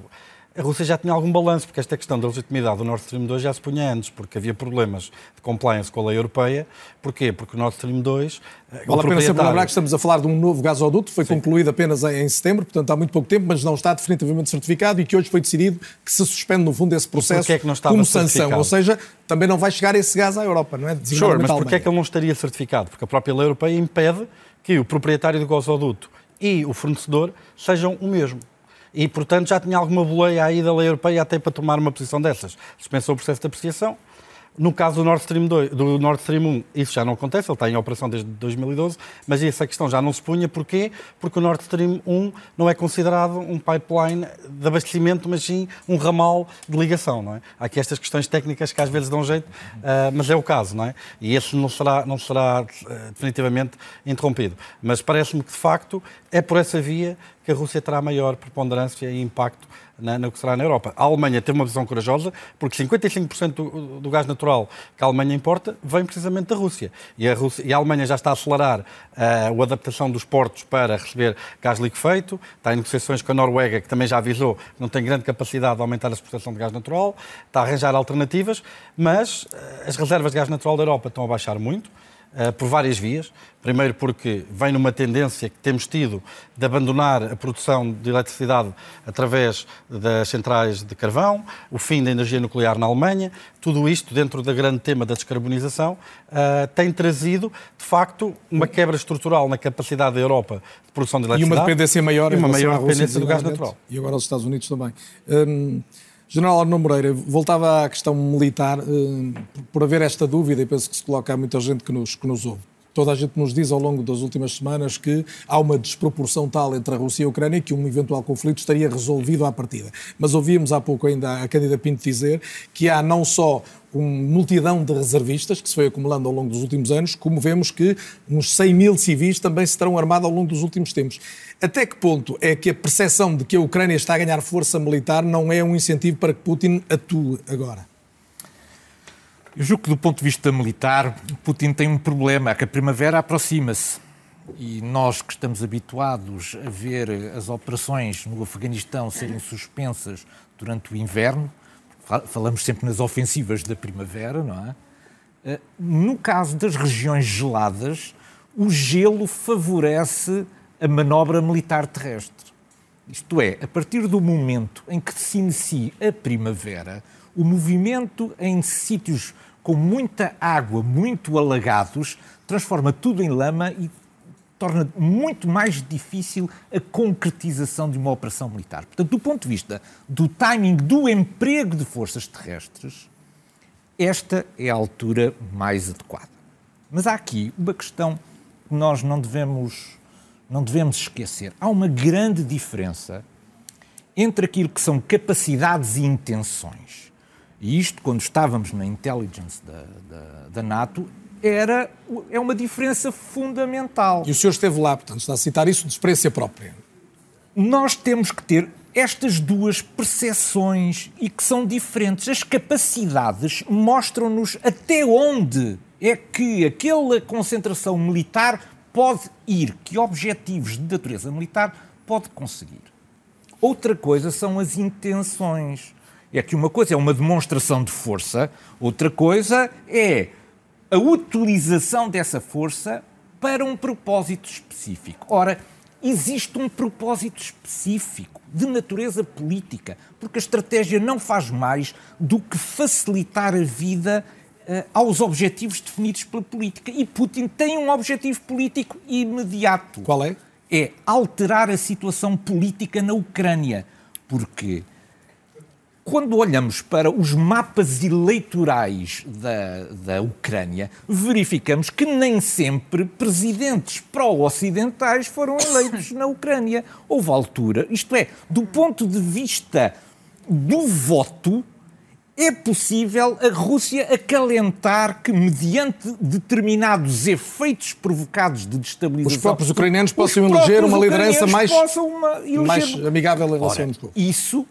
A Rússia já tinha algum balanço, porque esta questão da legitimidade do Nord Stream 2 já se punha antes, porque havia problemas de compliance com a lei europeia. Porquê? Porque o Nord Stream 2. Eh, vale a pena sempre lembrar que estamos a falar de um novo gasoduto, foi Sim. concluído apenas em setembro, portanto há muito pouco tempo, mas não está definitivamente certificado e que hoje foi decidido que se suspende, no fundo, esse processo é como sanção. Ou seja, também não vai chegar esse gás à Europa, não é? Sure, mas porquê é que ele não estaria certificado? Porque a própria lei europeia impede que o proprietário do gasoduto e o fornecedor sejam o mesmo e, portanto, já tinha alguma boleia aí da lei europeia até para tomar uma posição dessas. Suspensou o processo de apreciação. No caso do Nord, Stream 2, do Nord Stream 1, isso já não acontece, ele está em operação desde 2012, mas essa questão já não se punha. Porquê? Porque o Nord Stream 1 não é considerado um pipeline de abastecimento, mas sim um ramal de ligação. Não é? Há aqui estas questões técnicas que às vezes dão jeito, uh, mas é o caso, não é? E esse não será, não será uh, definitivamente interrompido. Mas parece-me que, de facto, é por essa via que a Rússia terá maior preponderância e impacto na, no que será na Europa. A Alemanha teve uma visão corajosa, porque 55% do, do, gás natural que a Alemanha importa vem precisamente da Rússia. E a, Rússia, e a Alemanha já está a acelerar uh, a adaptação dos portos para receber gás liquefeito, está em negociações com a Noruega, que também já avisou que não tem grande capacidade de aumentar a exportação de gás natural, está a arranjar alternativas, mas uh, as reservas de gás natural da Europa estão a baixar muito. Uh, por várias vias. Primeiro, porque vem numa tendência que temos tido de abandonar a produção de eletricidade através das centrais de carvão, o fim da energia nuclear na Alemanha. Tudo isto, dentro do grande tema da descarbonização, uh, tem trazido, de facto, uma quebra estrutural na capacidade da Europa de produção de eletricidade. E uma dependência maior e uma maior dependência do gás natural. E agora os Estados Unidos também. Um... General Arno Moreira, voltava à questão militar, eh, por haver esta dúvida, e penso que se coloca a muita gente que nos, que nos ouve. Toda a gente nos diz ao longo das últimas semanas que há uma desproporção tal entre a Rússia e a Ucrânia que um eventual conflito estaria resolvido à partida. Mas ouvíamos há pouco ainda a Cândida Pinto dizer que há não só uma multidão de reservistas que se foi acumulando ao longo dos últimos anos, como vemos que uns 100 mil civis também se terão armado ao longo dos últimos tempos. Até que ponto é que a percepção de que a Ucrânia está a ganhar força militar não é um incentivo para que Putin atue agora? Eu julgo que, do ponto de vista militar, Putin tem um problema, é que a primavera aproxima-se. E nós que estamos habituados a ver as operações no Afeganistão serem suspensas durante o inverno, falamos sempre nas ofensivas da primavera, não é? Eh, no caso das regiões geladas, o gelo favorece a manobra militar terrestre. Isto é, a partir do momento em que se inicia a primavera, o movimento em sítios com muita água, muito alagados, transforma tudo em lama e torna muito mais difícil a concretização de uma operação militar. Portanto, do ponto de vista do timing do emprego de forças terrestres, esta é a altura mais adequada. Mas há aqui uma questão que nós não devemos não devemos esquecer. Há uma grande diferença entre aquilo que são capacidades e intenções. E isto, quando estávamos na intelligence da, da, da NATO, era, é uma diferença fundamental. E o senhor esteve lá, portanto, está a citar isso de experiência própria. Nós temos que ter estas duas percepções e que são diferentes. As capacidades mostram-nos até onde é que aquela concentração militar pode ir, que objetivos de natureza militar pode conseguir. Outra coisa são as intenções. É que uma coisa é uma demonstração de força, outra coisa é a utilização dessa força para um propósito específico. Ora, existe um propósito específico de natureza política, porque a estratégia não faz mais do que facilitar a vida uh, aos objetivos definidos pela política. E Putin tem um objetivo político imediato. Qual é? É alterar a situação política na Ucrânia. Porque quando olhamos para os mapas eleitorais da, da Ucrânia, verificamos que nem sempre presidentes pró-ocidentais foram eleitos na Ucrânia. Houve altura, isto é, do ponto de vista do voto, é possível a Rússia acalentar que, mediante determinados efeitos provocados de destabilização... Os próprios ucranianos possam eleger uma liderança mais, uma, mais amigável em relação Ora, Isso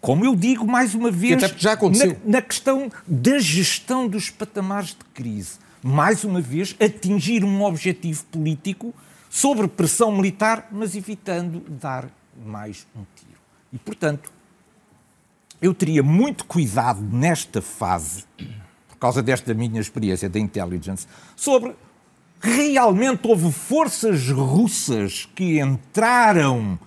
como eu digo mais uma vez, já aconteceu. Na, na questão da gestão dos patamares de crise, mais uma vez, atingir um objetivo político sobre pressão militar, mas evitando dar mais um tiro. E, portanto, eu teria muito cuidado nesta fase, por causa desta minha experiência da intelligence, sobre realmente houve forças russas que entraram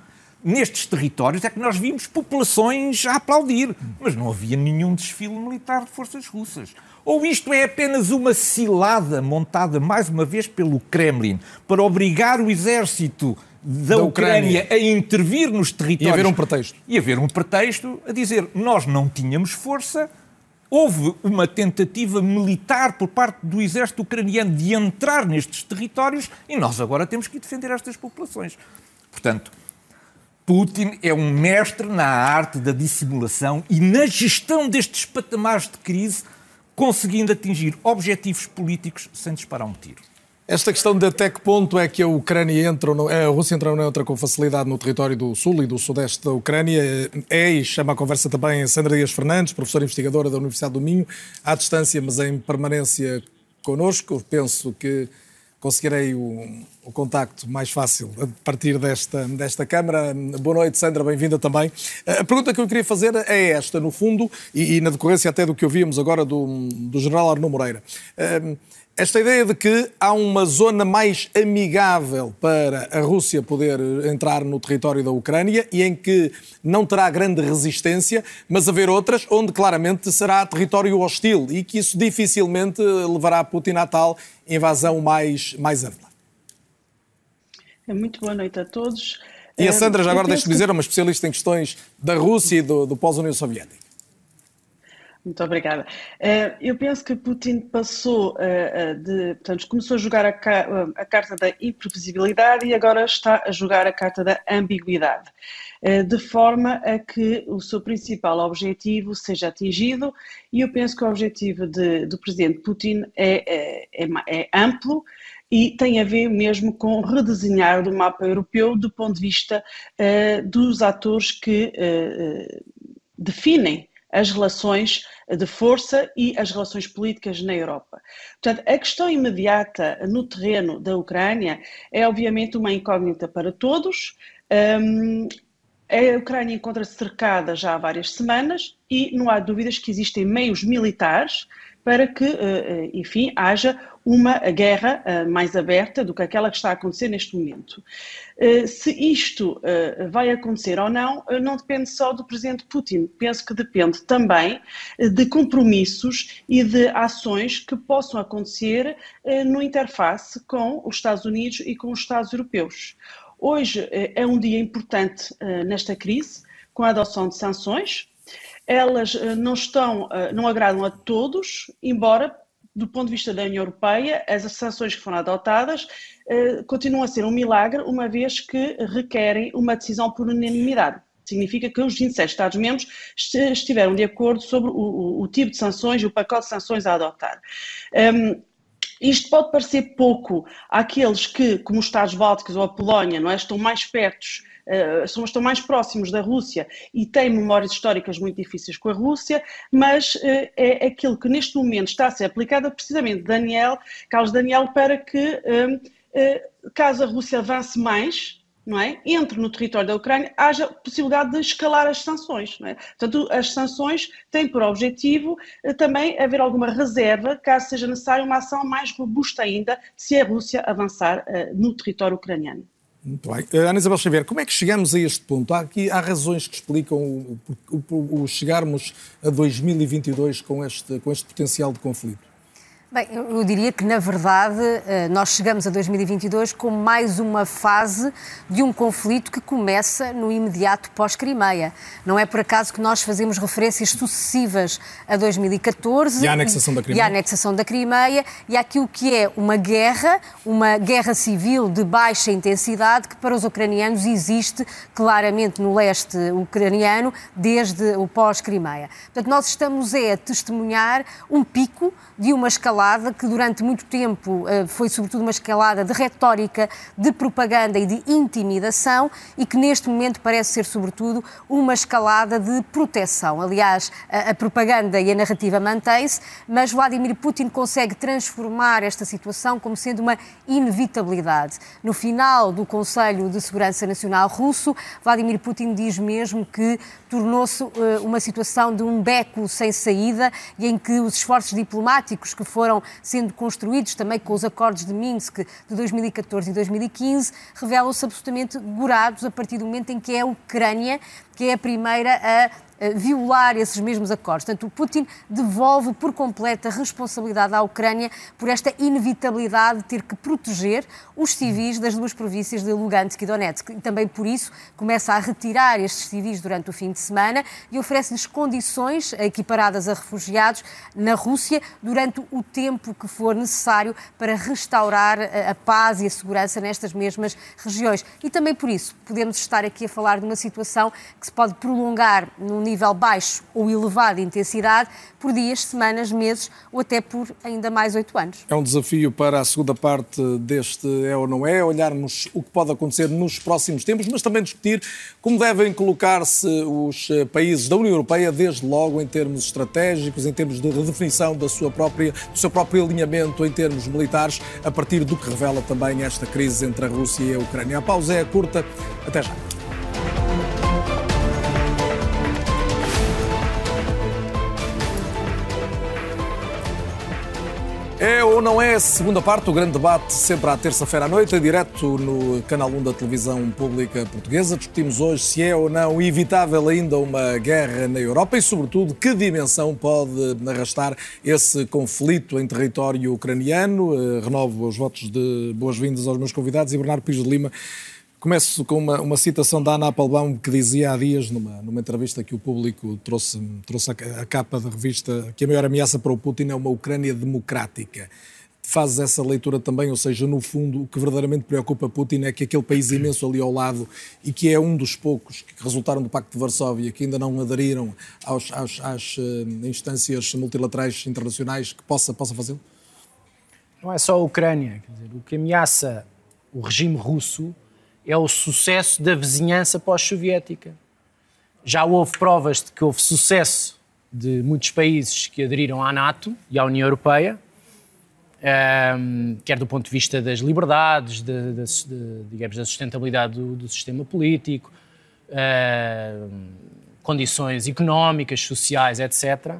nestes territórios é que nós vimos populações a aplaudir, mas não havia nenhum desfile militar de forças russas. Ou isto é apenas uma cilada montada mais uma vez pelo Kremlin para obrigar o exército da, da Ucrânia, Ucrânia, a intervir nos territórios. E haver um pretexto. E haver um pretexto a dizer nós não tínhamos força, houve uma tentativa militar por parte do exército ucraniano de entrar nestes territórios e nós agora temos que defender estas populações. Portanto, Putin é um mestre na arte da dissimulação e na gestão destes patamares de crise, conseguindo atingir objetivos políticos sem disparar um tiro. Esta questão de até que ponto é que a Ucrânia entra, a Rússia entra ou não entra com facilidade no território do sul e do sudeste da Ucrânia é, e chama a conversa também Sandra Dias Fernandes, professora investigadora da Universidade do Minho, à distância, mas em permanência connosco. Penso que conseguirei o, o contacto mais fácil a partir desta, desta Câmara. Boa noite, Sandra, bem-vinda também. A pergunta que eu queria fazer é esta, no fundo, e, e na decorrência até do que ouvíamos agora do, do general Arnaud Moreira. Esta ideia de que há uma zona mais amigável para a Rússia poder entrar no território da Ucrânia e em que não terá grande resistência, mas haver outras onde claramente será território hostil e que isso dificilmente levará Putin a tal invasão mais, mais ampla. Muito boa noite a todos. E a Sandra, já agora deixe-me dizer, é uma especialista em questões da Rússia e do, do pós-União Soviética. Muito obrigada. Eh, eu penso que Putin passou eh, eh, de. Portanto, começou a jogar a, carta da imprevisibilidade e agora está a jogar a carta da ambiguidade de forma a que o seu principal objetivo seja atingido, e eu penso que o objetivo de, do presidente Putin é, é, é, é, amplo e tem a ver mesmo com redesenhar o mapa europeu do ponto de vista uh, dos atores que uh, definem as relações de força e as relações políticas na Europa. Portanto, a questão imediata no terreno da Ucrânia é obviamente uma incógnita para todos. Um, a Ucrânia encontra-se cercada já há várias semanas e não há dúvidas que existem meios militares para que, eh, eh, enfim, haja uma guerra eh, mais aberta do que aquela que está a acontecer neste momento. Se isto vai acontecer ou não, não depende só do presidente Putin. Penso que depende também de compromissos e de ações que possam acontecer no interface com os Estados Unidos e com os Estados europeus. Hoje é um dia importante nesta crise, com a adoção de sanções, elas eh, não estão, eh, não agradam a todos, embora do ponto de vista da União Europeia, as sanções que foram adotadas eh, continuam a ser um milagre, uma vez que requerem uma decisão por unanimidade. significa que os 27 Estados-membros estiveram de acordo sobre o, o, o, tipo de sanções e o pacote de sanções a adotar. Um, isto pode parecer pouco àqueles que, como os Estados Bálticos ou a Polónia, não é, estão mais perto uh, estão mais próximos da Rússia e têm memórias históricas muito difíceis com a Rússia, mas uh, é aquilo que neste momento está a ser aplicado precisamente Daniel, Carlos Daniel, para que, uh, caso a Rússia avance mais, não é? entre no território da Ucrânia, haja possibilidade de escalar as sanções. Não é? Portanto, as sanções têm por objetivo também haver alguma reserva, caso seja necessária uma ação mais robusta ainda, se a Rússia avançar no território ucraniano. Muito bem. Eh, Ana Isabel Xavier, como é que chegamos a este ponto? Há, aqui, há razões que explicam o, o, o chegarmos a 2022 com este, com este potencial de conflito? Bem, eu diria que, na verdade, eh, nós chegamos a 2022 com mais uma fase de um conflito que começa no imediato pós-Crimeia. Não é por acaso que nós fazemos referências sucessivas a 2014 e a anexação da Crimeia, e, a anexação da Crimeia, e àquilo que é uma guerra, uma guerra civil de baixa intensidade que para os ucranianos existe claramente no leste ucraniano desde o pós-Crimeia. Portanto, nós estamos é, a testemunhar um pico de uma escalada que durante muito tempo eh, foi sobretudo uma escalada de retórica, de propaganda e de intimidação e que neste momento parece ser sobretudo uma escalada de proteção. Aliás, a, a propaganda e a narrativa mantém-se, mas Vladimir Putin consegue transformar esta situação como sendo uma inevitabilidade. No final do Conselho de Segurança Nacional russo, Vladimir Putin diz mesmo que tornou-se uh, uma situação de um beco sem saída e em que os esforços diplomáticos que foram sendo construídos também com os acordos de Minsk de 2014 e 2015 revelam-se absolutamente gorados a partir do momento em que é a Ucrânia que é a primeira a violar esses mesmos acordos. Portanto, o Putin devolve por completo a responsabilidade à Ucrânia por esta inevitabilidade de ter que proteger os civis das duas províncias de Lugansk e Donetsk. E também por isso começa a retirar estes civis durante o fim de semana e oferece-lhes condições equiparadas a refugiados na Rússia durante o tempo que for necessário para restaurar a paz e a segurança nestas mesmas regiões. E também por isso podemos estar aqui a falar de uma situação que se pode prolongar num nível nível baixo ou elevado de intensidade por dias, semanas, meses ou até por ainda mais oito anos. É um desafio para a segunda parte deste É ou Não É, olharmos o que pode acontecer nos próximos tempos, mas também discutir como devem colocar-se os eh, países da União Europeia, desde logo em termos estratégicos, em termos de redefinição da sua própria, do seu próprio alinhamento em termos militares, a partir do que revela também esta crise entre a Rússia e a Ucrânia. A pausa é curta. Até já. É ou não é a segunda parte do grande debate, sempre à terça-feira à noite, em direto no canal 1 da televisão pública portuguesa. Discutimos hoje se é ou não evitável ainda uma guerra na Europa e, sobretudo, que dimensão pode arrastar esse conflito em território ucraniano. Eh, renovo os votos de boas-vindas aos meus convidados e Bernardo Pires de Lima Começo com uma, uma citação da Ana Applebaum que dizia há dias, numa, numa entrevista que o público trouxe, trouxe a, a capa da revista, que a maior ameaça para o Putin é uma Ucrânia democrática. Fazes essa leitura também, ou seja, no fundo, o que verdadeiramente preocupa Putin é que aquele país imenso ali ao lado e que é um dos poucos que resultaram do Pacto de Varsóvia, que ainda não aderiram aos, às, às uh, instâncias multilaterais internacionais, que possa, possa fazê-lo? Não é só a Ucrânia. Dizer, o que ameaça o regime russo é o sucesso da vizinhança pós-soviética. Já houve provas de que houve sucesso de muitos países que aderiram à NATO e à União Europeia, um, ehm, quer do ponto de vista das liberdades, de, de, de, digamos, da sustentabilidade do, do sistema político, uh, condições económicas, sociais, etc.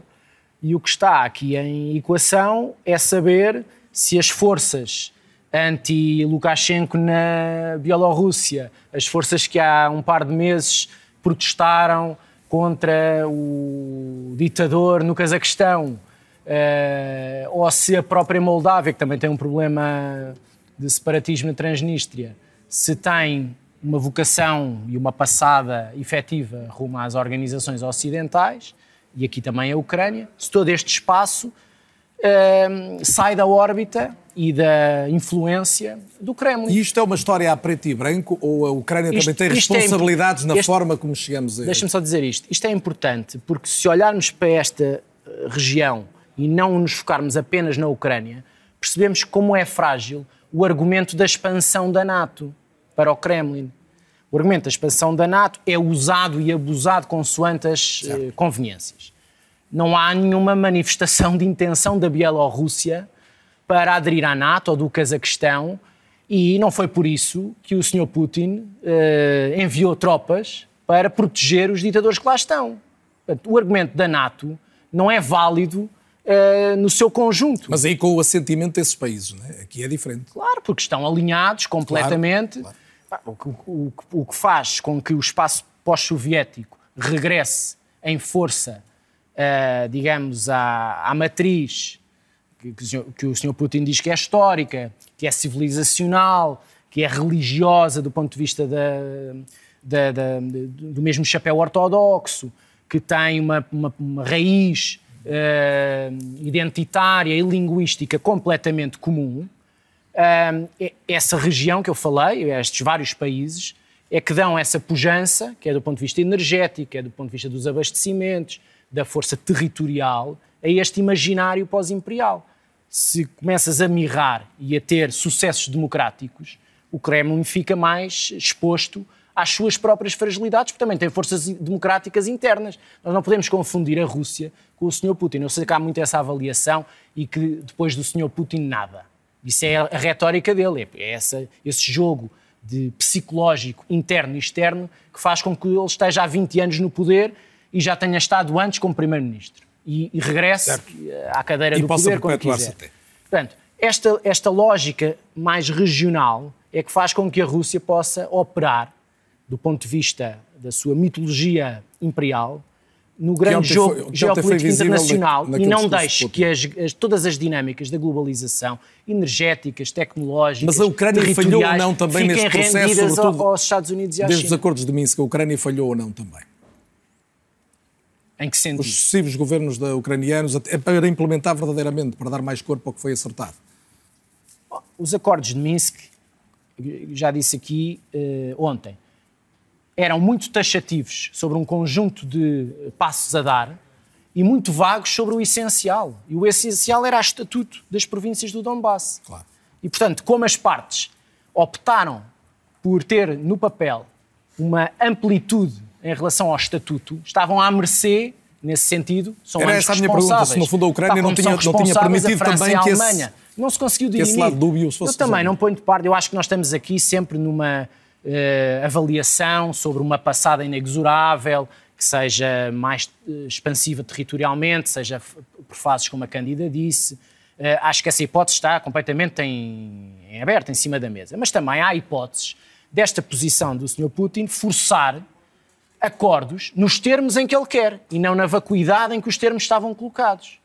E o que está aqui em equação é saber se as forças anti-Lukashenko na Bielorrússia, as forças que há um par de meses protestaram contra o ditador no Cazaquistão, uh, ou se a própria Moldávia, que também tem um problema de separatismo na Transnistria, se tem uma vocação e uma passada efetiva rumo às organizações ocidentais, e aqui também a Ucrânia, se todo este espaço uh, sai da órbita e da influência do Kremlin. E isto é uma história a preto e branco ou a Ucrânia isto, também tem é responsabilidades é, na este, forma como chegamos a... Deixa-me só dizer isto. Isto é importante porque se olharmos para esta eh, região e não nos focarmos apenas na Ucrânia, percebemos como é frágil o argumento da expansão da NATO para o Kremlin. O argumento da expansão da NATO é usado e abusado consoante as eh, conveniências. Não há nenhuma manifestação de intenção da Bielorrússia para aderir à NATO ou do Cazaquistão e não foi por isso que o Sr. Putin eh, enviou tropas para proteger os ditadores que lá estão. Portanto, o argumento da NATO não é válido Uh, no seu conjunto. Mas aí com o assentimento desses países, não é? aqui é diferente. Claro, porque estão alinhados completamente. Claro, claro. O, o, o, que faz com que o espaço pós-soviético regresse em força, uh, digamos, à, à matriz que, o Sr. Putin diz que é histórica, que é civilizacional, que é religiosa do ponto de vista da, da, da, do mesmo chapéu ortodoxo, que tem uma, uma, uma raiz uh, identitária e linguística completamente comum, uh, essa região que eu falei, estes vários países, é que dão essa pujança, que é do ponto de vista energético, é do ponto de vista dos abastecimentos, da força territorial, a este imaginário pós-imperial. Se começas a mirrar e a ter sucessos democráticos, o Kremlin fica mais exposto às suas próprias fragilidades, porque também tem forças democráticas internas. Nós não podemos confundir a Rússia com o Sr. Putin. Eu sei que há muito essa avaliação e que depois do Sr. Putin nada. Isso é a retórica dele, é essa, esse jogo de psicológico interno e externo que faz com que ele esteja há 20 anos no poder e já tenha estado antes como primeiro-ministro e, e regresse certo. à cadeira e do poder quando quiser. Até. Portanto, esta, esta lógica mais regional é que faz com que a Rússia possa operar do ponto de vista da sua mitologia imperial, no grande jogo foi, geopolítico internacional na, e não deixe que as, as, todas as dinâmicas da globalização, energéticas, tecnológicas, Mas a Ucrânia falhou ou não também neste processo, sobretudo aos Estados Unidos e à desde China. os acordos de Minsk, a Ucrânia falhou ou não também? Em que sentido? Os sucessivos governos da ucranianos para implementar verdadeiramente, para dar mais corpo ao que foi acertado. Os acordos de Minsk, já disse aqui uh, ontem, eram muito taxativos sobre um conjunto de passos a dar e muito vagos sobre o essencial. E o essencial era o estatuto das províncias do Donbass. Claro. E, portanto, como as partes optaram por ter no papel uma amplitude em relação ao estatuto, estavam à mercê, nesse sentido, são Era essa a minha pergunta, se no fundo a Ucrânia não tinha, não tinha permitido também que esse, não se conseguiu dirimir. Lado dúbio se fosse Eu também não ponho de parte, eu acho que nós estamos aqui sempre numa uh, avaliação sobre uma passada inexorável, que seja mais uh, expansiva territorialmente, seja por fases como a Cândida disse. Uh, acho que essa hipótese está completamente em, em aberto, em cima da mesa. Mas também há hipóteses desta posição do Sr. Putin forçar acordos nos termos em que ele quer e não na vacuidade em que os termos estavam colocados.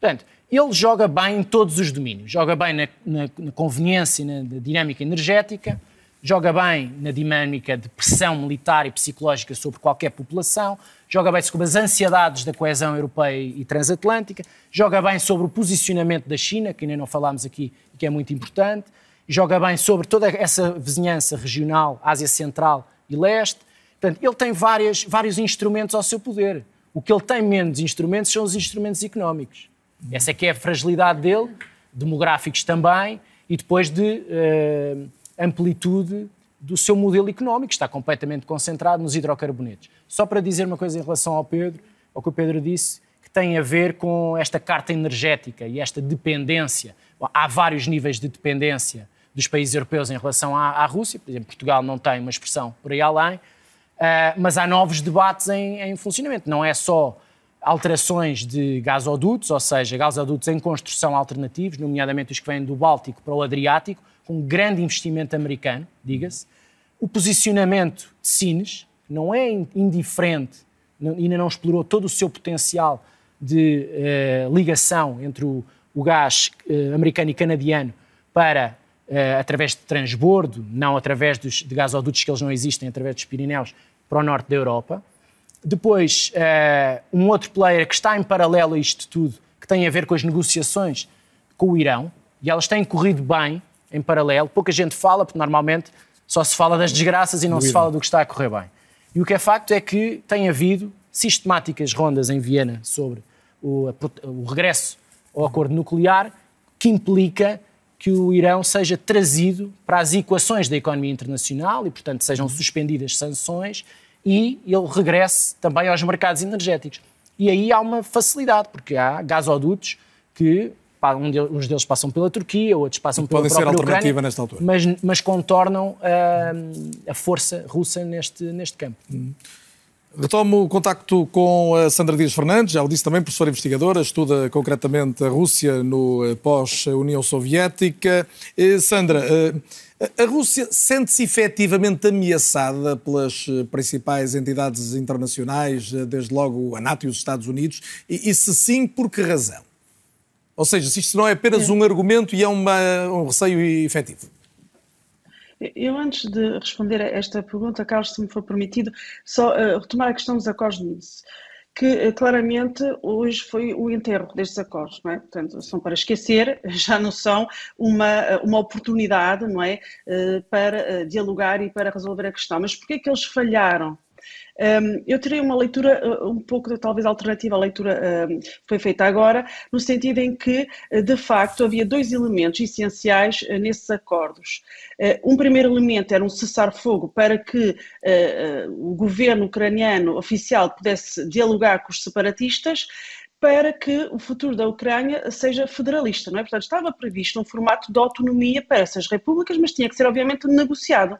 Portanto, ele joga bem em todos os domínios. Joga bem na, na, na conveniência, na, na dinâmica energética, joga bem na dinâmica de pressão militar e psicológica sobre qualquer população, joga bem sobre as ansiedades da coesão europeia e transatlântica, joga bem sobre o posicionamento da China, que ainda não falámos aqui e que é muito importante, joga bem sobre toda essa vizinhança regional, Ásia Central e Leste. Portanto, ele tem várias, vários instrumentos ao seu poder. O que ele tem menos instrumentos são os instrumentos económicos. Essa é que é a fragilidade dele, demográficos também, e depois de... Uh, amplitude do seu modelo económico, está completamente concentrado nos hidrocarbonetos. Só para dizer uma coisa em relação ao Pedro, ao que o Pedro disse, que tem a ver com esta carta energética e esta dependência. Há vários níveis de dependência dos países europeus em relação à, à Rússia, por exemplo, Portugal não tem uma expressão por aí além, uh, mas há novos debates em, em funcionamento. Não é só alterações de gasodutos, ou seja, gasodutos em construção alternativos, nomeadamente os que vêm do Báltico para o Adriático, com um grande investimento americano, diga-se. O posicionamento de Sines não é indiferente, ainda não explorou todo o seu potencial de uh, ligação entre o, o gás uh, americano e canadiano para, através de transbordo, não através dos, de gasodutos que eles não existem, através dos Pirineus, para o norte da Europa. Depois, um outro player que está em paralelo a isto tudo, que tem a ver com as negociações com o Irão, e elas têm corrido bem em paralelo. Pouca gente fala, porque normalmente só se fala das desgraças e não se fala do que está a correr bem. E o que é facto é que tem havido sistemáticas rondas em Viena sobre o, o regresso ao acordo nuclear, que implica que o Irão seja trazido para as equações da economia internacional e, portanto, sejam suspendidas sanções e ele regresse também aos mercados energéticos. E aí há uma facilidade, porque há gasodutos que uns deles passam pela Turquia, outros passam pela Podem própria ser alternativa Ucrânia, nesta altura. Mas, mas contornam uh, a força russa neste, neste campo. Hum. Retomo o contacto com a Sandra Dias Fernandes, já o disse também, professora investigadora, estuda concretamente a Rússia no eh, pós-União Soviética. Eh, Sandra, eh, a Rússia sente-se efetivamente ameaçada pelas principais entidades internacionais, desde logo a NATO e os Estados Unidos, e, se sim, por que razão? Ou seja, se isto não é apenas um argumento e é uma, um receio efetivo. Eu, antes de responder a esta pergunta, Carlos, se me for permitido, só uh, retomar a questão dos acordos Nice, que uh, claramente hoje foi o enterro destes acordos, não é? Portanto, são para esquecer, <laughs> já não são uma, uma oportunidade, não é? Para dialogar e para resolver a questão. Mas porquê é que eles falharam? Um, eu teria uma leitura uh, um pouco, talvez, alternativa à leitura que foi feita agora, no sentido em que, uh, de facto, havia dois elementos essenciais uh, nesses acordos. Um primeiro elemento era um cessar-fogo para que o governo ucraniano oficial pudesse dialogar com os separatistas, para que o futuro da Ucrânia seja federalista, não é? Portanto, estava previsto um formato de autonomia para essas repúblicas, mas tinha que ser, obviamente, negociado.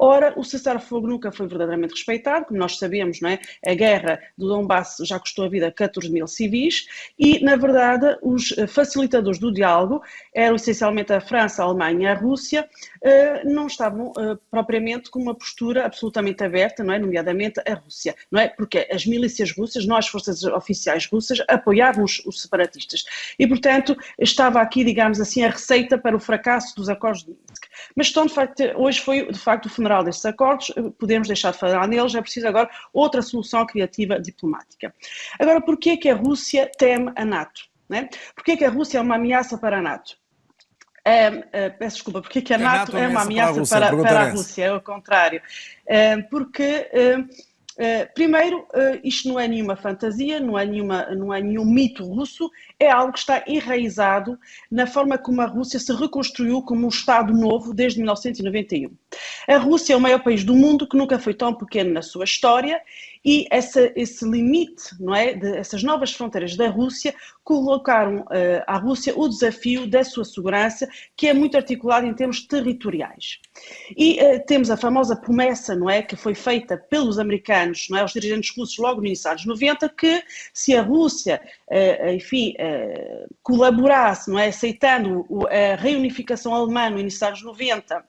Ora, o cessar-fogo nunca foi verdadeiramente respeitado, como nós sabemos, não é? A guerra do Donbass já custou a vida a 14 mil civis e, na verdade, os facilitadores do diálogo eram essencialmente a França, a Alemanha a Rússia, eh, não estavam eh, propriamente com uma postura absolutamente aberta, não é? Nomeadamente a Rússia, não é? Porque as milícias russas, nós, forças oficiais russas, apoiavam os, separatistas. E, portanto, estava aqui, digamos assim, a receita para o fracasso dos acordos de Minsk. Mas estão, de facto, hoje foi, de facto, o destes acordos, podemos deixar de falar neles, é preciso agora outra solução criativa diplomática. Agora, porquê que a Rússia teme a NATO? Né? Porquê que a Rússia é uma ameaça para a NATO? É, peço desculpa, porque que a NATO, a NATO é uma ameaça para a Rússia, para, para a Rússia é o contrário. É, porque Uh, primeiro, uh, isto não é nenhuma fantasia, não é, nenhuma, não é nenhum mito russo, é algo que está enraizado na forma como a Rússia se reconstruiu como um Estado novo desde 1991. A Rússia é o maior país do mundo que nunca foi tão pequeno na sua história e essa, esse limite, não é, de, essas novas fronteiras da Rússia colocaram uh, à Rússia o desafio da sua segurança, que é muito articulado em termos territoriais. E uh, temos a famosa promessa, não é, que foi feita pelos americanos, não é, os dirigentes russos logo no início dos anos 90, que se a Rússia, uh, enfim, colaborasse, não é, aceitando a reunificação alemã no início dos anos 90,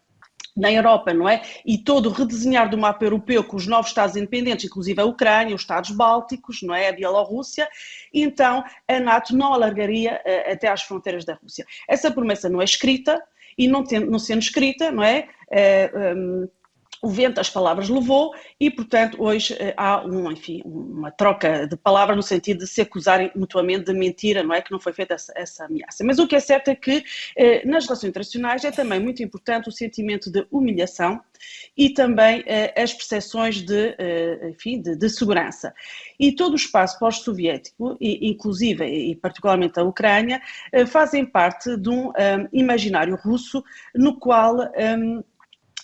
na Europa, não é? E todo o redesenhar do mapa europeu com os novos Estados independentes, inclusive a Ucrânia, os Estados Bálticos, não é? A Bielorrússia, então a NATO não alargaria uh, até às fronteiras da Rússia. Essa promessa não é escrita e não, tem, não sendo escrita, não é? Uh, eh, um, o vento as palavras levou e, portanto, hoje eh, há um, enfim, uma troca de palavras no sentido de se acusarem mutuamente de mentira, não é? Que não foi feita essa, essa ameaça. Mas o que é certo é que eh, nas relações internacionais é também muito importante o sentimento de humilhação e também eh, as percepções de, eh, enfim, de, de, segurança. E todo o espaço pós-soviético, inclusive e particularmente a Ucrânia, eh, fazem parte de um, um imaginário russo no qual um,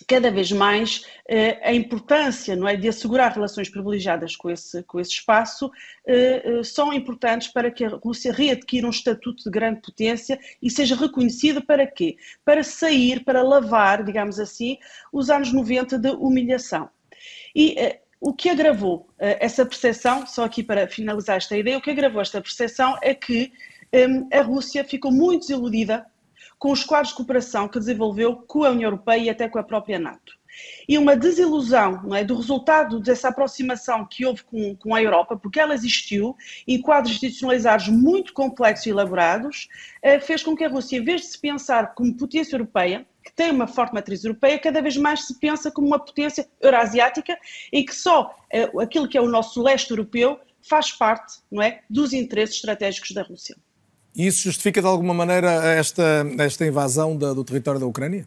cada vez mais eh, a importância não é, de assegurar relações privilegiadas com esse, com esse espaço eh, eh, são importantes para que a Rússia readquira um estatuto de grande potência e seja reconhecida para quê? Para sair, para lavar, digamos assim, os anos 90 de humilhação. E o que agravou essa percepção, só aqui para finalizar esta ideia, o que agravou esta percepção é que a Rússia ficou muito desiludida com os quadros de cooperação que desenvolveu com a União Europeia e até com a própria NATO. E uma desilusão não é, do resultado dessa aproximação que houve com, com a Europa, porque ela existiu em quadros institucionalizados muito complexos e elaborados, eh, fez com que a Rússia, em vez de se pensar como potência europeia, que tem uma forte matriz europeia, cada vez mais se pensa como uma potência euroasiática e que só eh, aquilo que é o nosso leste europeu faz parte não é, dos interesses estratégicos da Rússia. E isso justifica de alguma maneira esta, esta invasão da, do território da Ucrânia?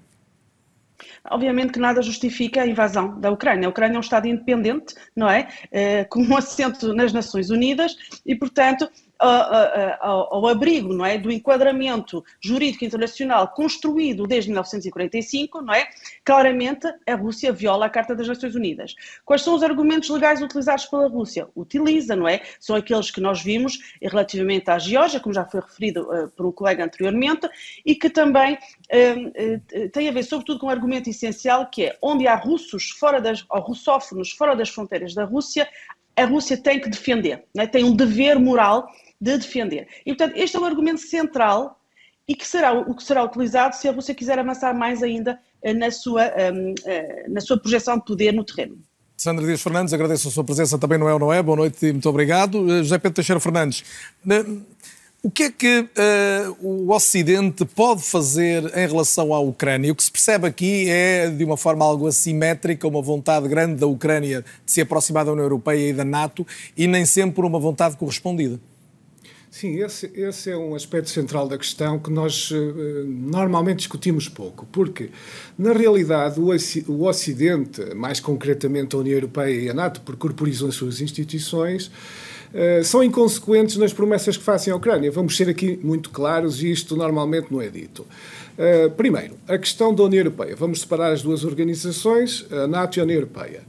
Obviamente que nada justifica a invasão da Ucrânia. A Ucrânia é um Estado independente, não é? Eh, com um assento nas Nações Unidas e, portanto, ao, ao, abrigo não é, do enquadramento jurídico internacional construído desde 1945, não é? claramente a Rússia viola a Carta das Nações Unidas. Quais são os argumentos legais utilizados pela Rússia? Utiliza, não é? São aqueles que nós vimos relativamente à Geórgia, como já foi referido uh, por um colega anteriormente, e que também uh, uh, tem a ver sobretudo com um argumento essencial que é onde há russos fora das, ou russófonos fora das fronteiras da Rússia, a Rússia tem que defender, é? tem um dever moral de defender. E, portanto, este é o argumento central e que será o que será utilizado se a Rússia quiser avançar mais ainda eh, na sua, um, eh, na sua projeção de poder no terreno. Sandra Dias Fernandes, agradeço a sua presença também no É ou Não É. Boa noite e muito obrigado. Eh, José Pedro Teixeira Fernandes, o que é que uh, o Ocidente pode fazer em relação à Ucrânia? O que se percebe aqui é, de uma forma algo assimétrica, uma vontade grande da Ucrânia de se aproximar da União Europeia e da NATO e nem sempre uma vontade correspondida. Sim, esse, esse, é um aspecto central da questão que nós uh, normalmente discutimos pouco, porque, na realidade, o, o Ocidente, mais concretamente a União Europeia e a NATO, por corporizam as suas instituições, uh, são inconsequentes nas promessas que fazem à Ucrânia. Vamos ser aqui muito claros e isto normalmente não é dito. Uh, primeiro, a questão da União Europeia. Vamos separar as duas organizações, a NATO e a União Europeia.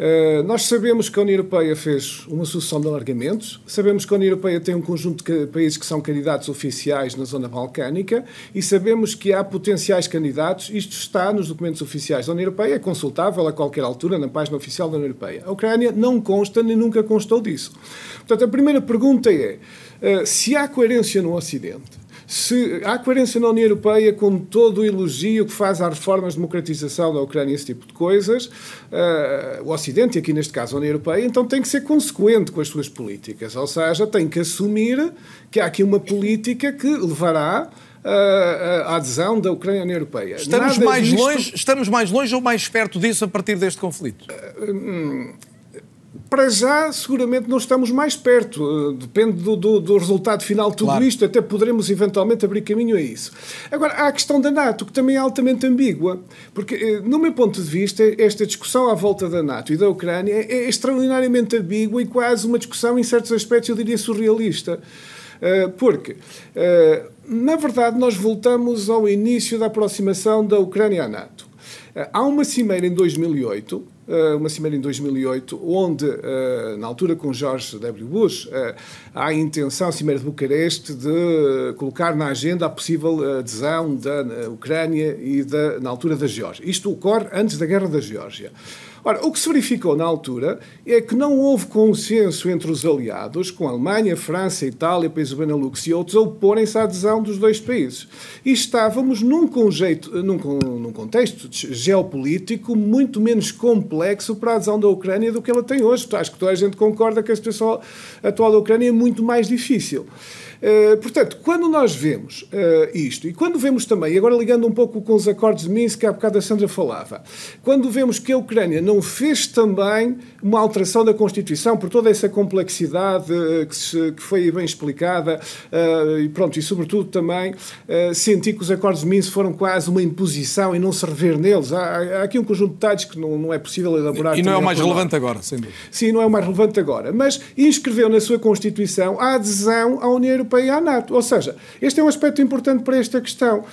Uh, nós sabemos que a União Europeia fez uma sucessão de alargamentos, sabemos que a União Europeia tem um conjunto de países que são candidatos oficiais na zona balcânica e sabemos que há potenciais candidatos. Isto está nos documentos oficiais da União Europeia, é consultável a qualquer altura na página oficial da União Europeia. A Ucrânia não consta nem nunca constou disso. Portanto, a primeira pergunta é uh, se há coerência no Ocidente se há coerência na União Europeia com todo o elogio que faz às reformas de democratização da Ucrânia, esse tipo de coisas, uh, o Ocidente, e aqui neste caso a União Europeia, então tem que ser consequente com as suas políticas, ou seja, tem que assumir que há aqui uma política que levará a adesão da Ucrânia à União Europeia. Estamos mais, disto... longe, estamos mais longe ou mais perto disso a partir deste conflito? Uh, para já, seguramente não estamos mais perto. Depende do, do, do resultado final de tudo claro. isto. Até poderemos eventualmente abrir caminho a isso. Agora, há a questão da NATO, que também é altamente ambígua. Porque, eh, no meu ponto de vista, esta discussão à volta da NATO e da Ucrânia é extraordinariamente ambígua e quase uma discussão, em certos aspectos, eu diria surrealista. Eh, porque, eh, na verdade, nós voltamos ao início da aproximação da Ucrânia à NATO. Há uma cimeira em 2008 eh, uma cimeira em 2008, onde, eh, na altura com George W. Bush, eh, há a intenção, a Cimeira de Bucareste, de colocar na agenda a possível adesão da Ucrânia e, da, na altura, da Geórgia. Isto ocorre antes da Guerra da Geórgia. Ora, o que se verificou na altura é que não houve consenso entre os aliados, com a Alemanha, França, Itália, países do Benelux e outros, a oporem-se à adesão dos dois países. E estávamos num, conjeito, num, num contexto geopolítico muito menos complexo para a adesão da Ucrânia do que ela tem hoje. Acho que toda a gente concorda que a situação atual da Ucrânia é muito mais difícil. Uh, portanto, quando nós vemos uh, isto, e quando vemos também, agora ligando um pouco com os acordos de Minsk, que há bocado a Sandra falava, quando vemos que a Ucrânia não fez também uma alteração da Constituição por toda essa complexidade uh, que, se, que, foi bem explicada, e pronto, e sobretudo também senti que os acordos de Minsk foram quase uma imposição e não se rever neles. Há, há aqui um conjunto de detalhes que não, não é possível elaborar. E não é o mais relevante agora, sem dúvida. Sim, não é o mais relevante agora, mas inscreveu na sua Constituição a adesão à União Europeia Europeia à NATO. Ou seja, este é um aspecto importante para esta questão.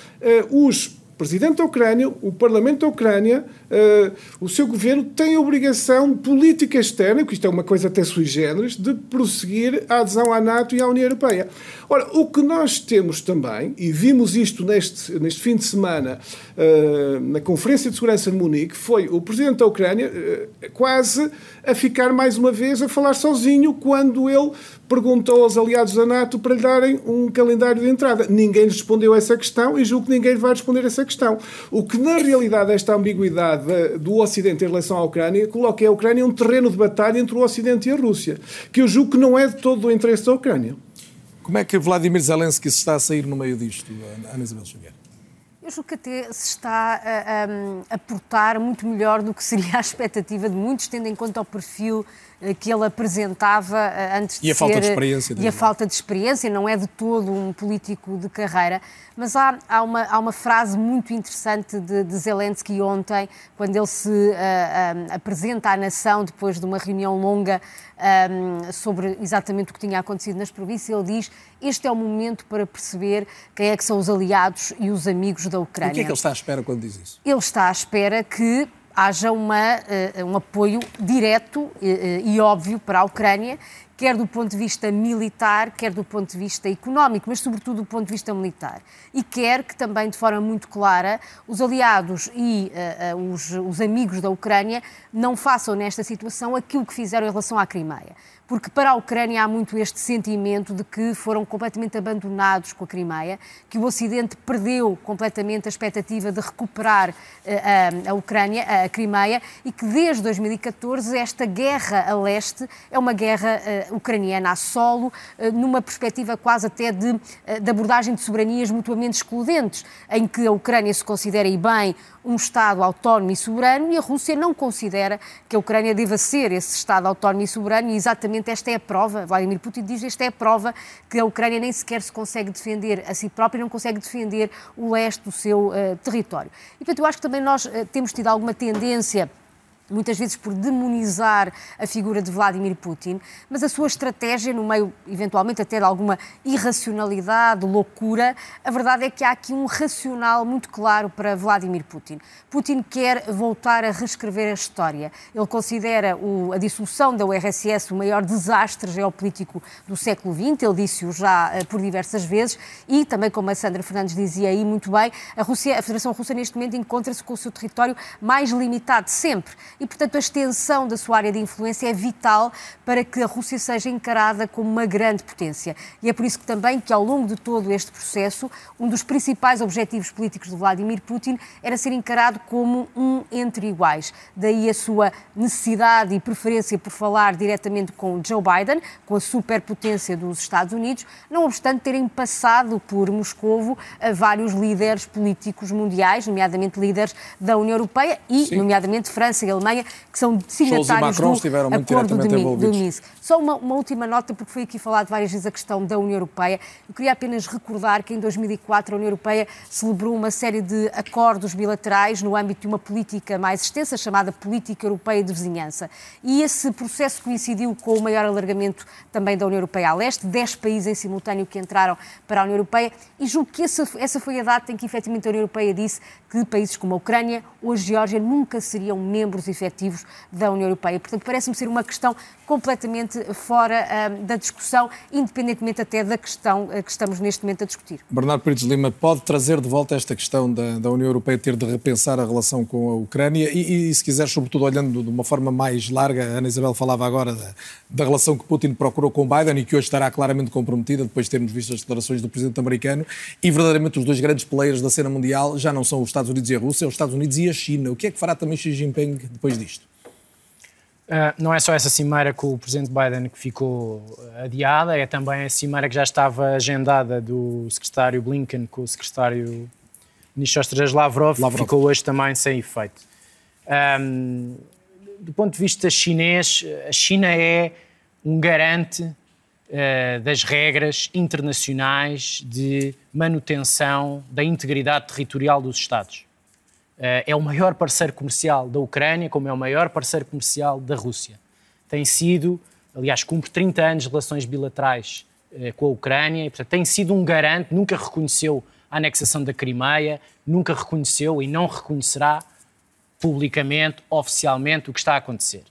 Uh, os Presidente da Ucrânia, o Parlamento da Ucrânia, uh, o seu governo tem a obrigação política externa, que isto é uma coisa até sui generis, de prosseguir a adesão à NATO e à União Europeia. Ora, o que nós temos também, e vimos isto neste, neste fim de semana uh, na Conferência de Segurança de Munique, foi o Presidente da Ucrânia uh, quase a ficar mais uma vez a falar sozinho quando ele perguntou aos aliados da NATO para lhe darem um calendário de entrada. Ninguém respondeu essa questão e julgo que ninguém vai responder essa questão. O que, na realidade, esta ambiguidade do Ocidente em relação à Ucrânia coloca a Ucrânia um terreno de batalha entre o Ocidente e a Rússia, que eu julgo que não é de todo o interesse da Ucrânia. Como é que Vladimir Zelensky está a sair no meio disto, Ana Isabel Xavier? Eu julgo que até se está a, a, a portar muito melhor do que seria a <laughs> expectativa de muitos, tendo em conta o perfil que ele apresentava eh, antes de e a ser... falta de experiência. E a falta de experiência, não é de todo um político de carreira. Mas há, há, uma, há uma frase muito interessante de, de Zelensky ontem, quando ele se uh, uh, apresenta à nação depois de uma reunião longa um, sobre exatamente o que tinha acontecido nas províncias. Ele diz: Este é o momento para perceber quem é que são os aliados e os amigos da Ucrânia. O que é que ele está à espera quando diz isso? Ele está à espera que haja uma, uh, um apoio direto uh, e óbvio para a Ucrânia, quer do ponto de vista militar, quer do ponto de vista económico, mas sobretudo do ponto de vista militar. E quer que também, de forma muito clara, os aliados e uh, os, os amigos da Ucrânia não façam nesta situação aquilo que fizeram em relação à Crimeia porque para a Ucrânia há muito este sentimento de que foram completamente abandonados com a Crimeia, que o Ocidente perdeu completamente a expectativa de recuperar uh, a, a Ucrânia, a Crimeia, e que desde 2014 esta guerra a leste é uma guerra uh, ucraniana a solo, uh, numa perspectiva quase até de, de abordagem de soberanias mutuamente excludentes, em que a Ucrânia se considera e bem um Estado autónomo e soberano e a Rússia não considera que a Ucrânia deva ser esse Estado autónomo e soberano e exatamente esta é a prova, Vladimir Putin diz, esta é a prova que a Ucrânia nem sequer se consegue defender a si própria, não consegue defender o leste do seu uh, território. E portanto eu acho que também nós uh, temos tido alguma tendência muitas vezes por demonizar a figura de Vladimir Putin, mas a sua estratégia, no meio, eventualmente, até de alguma irracionalidade, loucura, a verdade é que há aqui um racional muito claro para Vladimir Putin. Putin quer voltar a reescrever a história. Ele considera o, a dissolução da URSS o maior desastre geopolítico do século XX, ele disse-o já uh, por diversas vezes, e também, como a Sandra Fernandes dizia aí muito bem, a, Rússia, a Federação Russa neste momento encontra-se com o seu território mais limitado sempre e, portanto, a extensão da sua área de influência é vital para que a Rússia seja encarada como uma grande potência. E é por isso que também que ao longo de todo este processo, um dos principais objetivos políticos de Vladimir Putin era ser encarado como um entre iguais. Daí a sua necessidade e preferência por falar diretamente com Joe Biden, com a superpotência dos Estados Unidos, não obstante terem passado por Moscovo a vários líderes políticos mundiais, nomeadamente líderes da União Europeia e, Sim. nomeadamente, França e Alemanha Alemanha, que são signatários do Acordo de, de Minsk. Só uma, uma, última nota, porque foi aqui falado várias vezes a questão da União Europeia. Eu queria apenas recordar que em 2004 a União Europeia celebrou uma série de acordos bilaterais no âmbito de uma política mais extensa, chamada Política Europeia de Vizinhança. E esse processo coincidiu com o maior alargamento também da União Europeia a leste, 10 países em simultâneo que entraram para a União Europeia, e julgo que essa, essa foi a data em que efetivamente a União Europeia disse que países como a Ucrânia ou a Geórgia nunca seriam membros efetivos da União Europeia. Portanto, parece-me ser uma questão completamente fora uh, da discussão, independentemente até da questão uh, que estamos neste momento a discutir. Bernardo Pires Lima pode trazer de volta esta questão da, da, União Europeia ter de repensar a relação com a Ucrânia e, e, se quiser, sobretudo olhando de uma forma mais larga, a Ana Isabel falava agora da, da relação que Putin procurou com Biden e que hoje estará claramente comprometida depois de termos visto as declarações do presidente americano e verdadeiramente os dois grandes players da cena mundial já não são os Estados Unidos e a Rússia, é os Estados Unidos e a China. O que é que fará também Xi Jinping depois disto? Uh, não é só essa cimeira com o presidente Biden que ficou adiada, é também a cimeira que já estava agendada do secretário Blinken com o secretário ministro Estrangeiros Lavrov, Lavrov, que ficou hoje também sem efeito. Um, do ponto de vista chinês, a China é um garante uh, das regras internacionais de manutenção da integridade territorial dos Estados. Eh, é o maior parceiro comercial da Ucrânia, como é o maior parceiro comercial da Rússia. Tem sido, aliás, cumpre 30 anos de relações bilaterais eh, com a Ucrânia e, portanto, tem sido um garante, nunca reconheceu a anexação da Crimeia, nunca reconheceu e não reconhecerá publicamente, oficialmente, o que está a acontecer.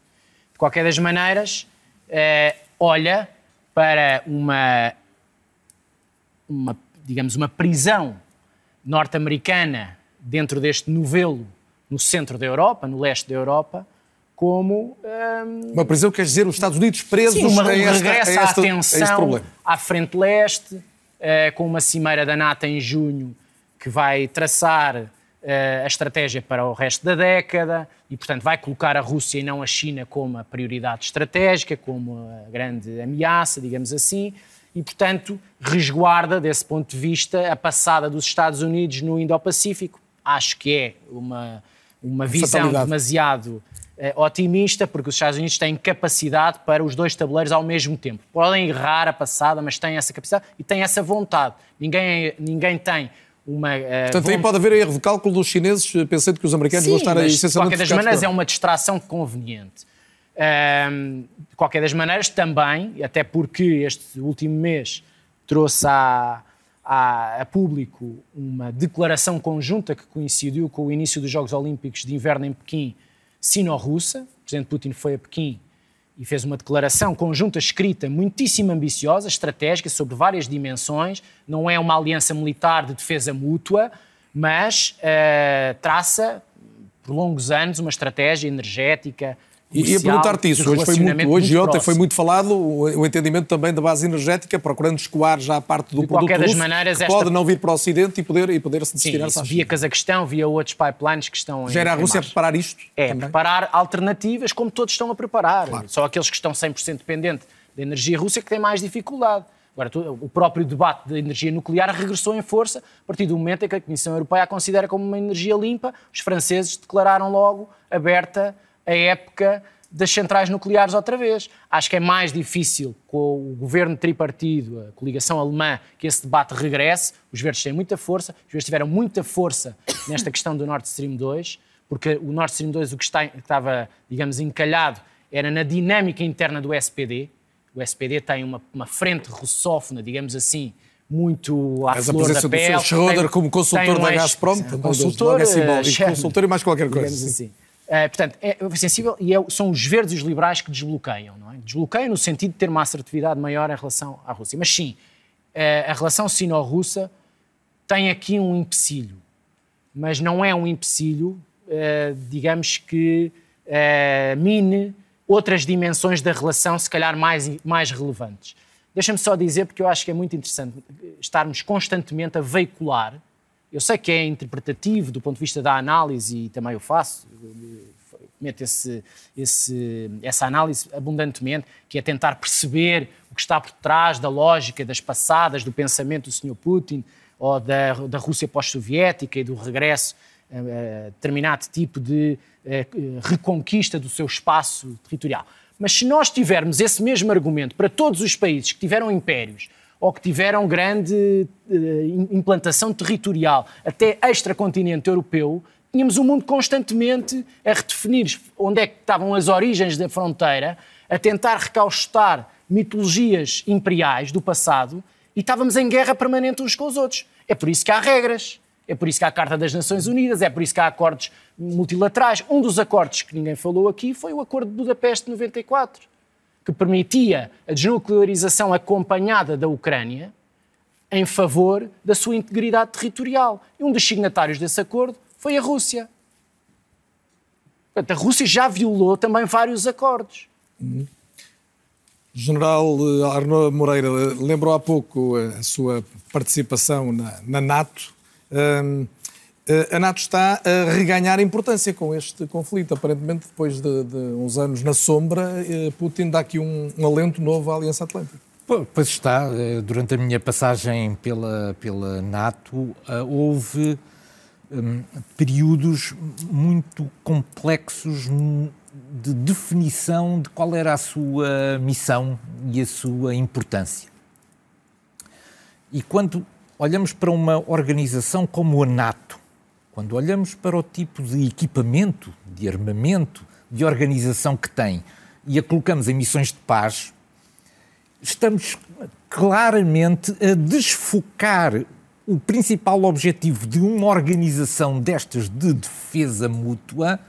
De qualquer das maneiras, eh, olha para uma, uma, digamos, uma prisão norte-americana dentro deste novelo no centro da Europa, no leste da Europa, como... Hum, uma prisão quer dizer os Estados Unidos presos sim, uma, a esta, regressa a esta, à atenção à frente leste, uh, com uma cimeira da NATO em junho que vai traçar uh, a estratégia para o resto da década e, portanto, vai colocar a Rússia e não a China como a prioridade estratégica, como a grande ameaça, digamos assim. e, portanto, resguarda, desse ponto de vista, a passada dos Estados Unidos no Indo-Pacífico. Acho que é uma, uma visão demasiado eh, otimista, porque os Estados Unidos têm capacidade para os dois tabuleiros ao mesmo tempo. Podem errar a passada, mas têm essa capacidade e têm essa vontade. Ninguém, ninguém tem uma. Uh, Portanto, aí pode haver erro de cálculo dos chineses, pensando que os americanos Sim, vão estar aí essencialmente. De qualquer das maneiras, é uma distração conveniente. Um, de qualquer das maneiras, também, até porque este último mês trouxe a, a, público uma declaração conjunta que coincidiu com o início dos Jogos Olímpicos de Inverno em Pequim, sino-russa. O presidente Putin foi a Pequim e fez uma declaração conjunta escrita muitíssimo ambiciosa, estratégica, sobre várias dimensões. Não é uma aliança militar de defesa mútua, mas uh, traça por longos anos uma estratégia energética, e ia perguntar-te isso. Hoje, foi muito, hoje e ontem foi muito falado o, entendimento também da base energética, procurando escoar já a parte do de produto russo, maneiras, que esta... pode não vir para o Ocidente e poder, e poder se destinar-se Via Cazaquistão, via outros pipelines que estão Já era a Rússia a preparar isto? É, também? preparar alternativas como todos estão a preparar. Claro. Só aqueles que estão 100% dependentes da energia russa que têm mais dificuldade. Agora, o próprio debate da energia nuclear regressou em força a partir do momento em que a Comissão Europeia a considera como uma energia limpa. Os franceses declararam logo aberta a época das centrais nucleares outra vez. Acho que é mais difícil com o governo tripartido, a coligação alemã, que esse debate regresse. Os verdes têm muita força, os verdes tiveram muita força <coughs> nesta questão do Nord Stream 2, porque o Nord Stream 2 o que estava, digamos, encalhado era na dinâmica interna do SPD. O SPD tem uma, uma frente russófona, digamos assim, muito à Mas flor da pele. Mas a presença do Schroeder como consultor um da Gazprom, consultor, é simbólico, <laughs> consultor e mais qualquer coisa. Assim. Uh, portanto, é sensível e é, são os verdes e os liberais que desbloqueiam, não é? Desbloqueiam no sentido de ter uma assertividade maior em relação à Rússia. Mas sim, uh, a relação sino-russa tem aqui um empecilho, mas não é um empecilho, uh, digamos que mine outras dimensões da relação, se calhar mais, mais relevantes. Deixa-me só dizer, porque eu acho que é muito interessante estarmos constantemente a veicular eu sei que é interpretativo do ponto de vista da análise e também o faço, meto esse, esse, essa análise abundantemente, que é tentar perceber o que está por trás da lógica das passadas, do pensamento do Sr. Putin ou da, da Rússia pós-soviética e do regresso a, a determinado tipo de a, reconquista do seu espaço territorial. Mas se nós tivermos esse mesmo argumento para todos os países que tiveram impérios ou que tiveram grande uh, implantação territorial, até extracontinente europeu, tínhamos o mundo constantemente a redefinir onde é que estavam as origens da fronteira, a tentar recaustar mitologias imperiais do passado e estávamos em guerra permanente uns com os outros. É por isso que há regras, é por isso que há a Carta das Nações Unidas, é por isso que há acordos multilaterais. Um dos acordos que ninguém falou aqui foi o Acordo de Budapeste de 94 que permitia a desnuclearização acompanhada da Ucrânia em favor da sua integridade territorial. E um dos signatários desse acordo foi a Rússia. Portanto, a Rússia já violou também vários acordos. General eh, Arnaud Moreira lembrou há pouco a sua participação na, na NATO. Um, eh, a NATO está a reganhar importância com este conflito. Aparentemente, depois de, de uns anos na sombra, eh, Putin dá aqui um, um alento novo à Aliança Atlântica. Pois está. Eh, durante a minha passagem pela, pela NATO, houve um, períodos muito complexos de definição de qual era a sua missão e a sua importância. E quando olhamos para uma organização como a NATO, quando olhamos para o tipo de equipamento, de armamento, de organização que tem e a colocamos em missões de paz, estamos claramente a desfocar o principal objetivo de uma organização destas de defesa mútua,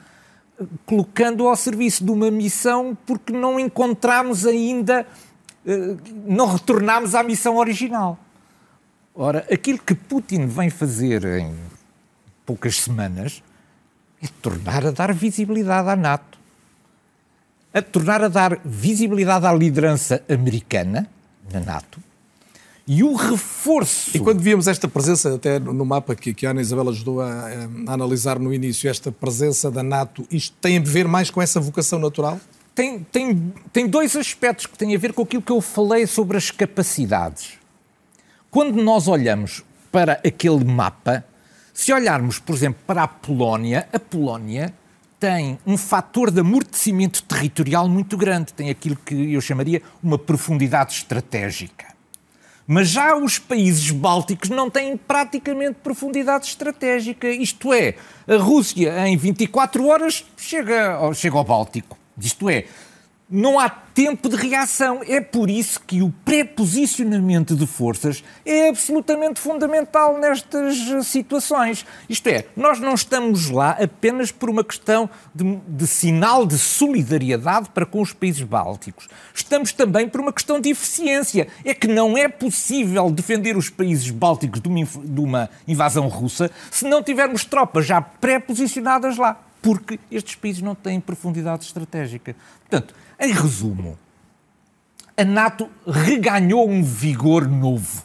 colocando ao serviço de uma missão porque não encontramos ainda, eh, não retornamos à missão original. Ora, aquilo que Putin vem fazer em poucas semanas, é tornar a dar visibilidade à NATO, a tornar a dar visibilidade à liderança americana na NATO e o reforço. E quando víamos esta presença, até no mapa que, que a Ana Isabel ajudou a, a, analisar no início, esta presença da NATO, isto tem a ver mais com essa vocação natural? tem, tem, tem dois aspectos que têm a ver com aquilo que eu falei sobre as capacidades. Quando nós olhamos para aquele mapa, se olharmos, por exemplo, para a Polónia, a Polónia tem um fator de amortecimento territorial muito grande, tem aquilo que eu chamaria uma profundidade estratégica. Mas já os países bálticos não têm praticamente profundidade estratégica. Isto é, a Rússia em 24 horas chega, chega ao Báltico. Isto é, não há tempo de reação. É por isso que o pré-posicionamento de forças é absolutamente fundamental nestas situações. Isto é, nós não estamos lá apenas por uma questão de, de, sinal de solidariedade para com os países bálticos. Estamos também por uma questão de eficiência. É que não é possível defender os países bálticos de uma, de uma invasão russa se não tivermos tropas já pré-posicionadas lá porque estes países não têm profundidade estratégica. Portanto, em resumo, a NATO reganhou um vigor novo.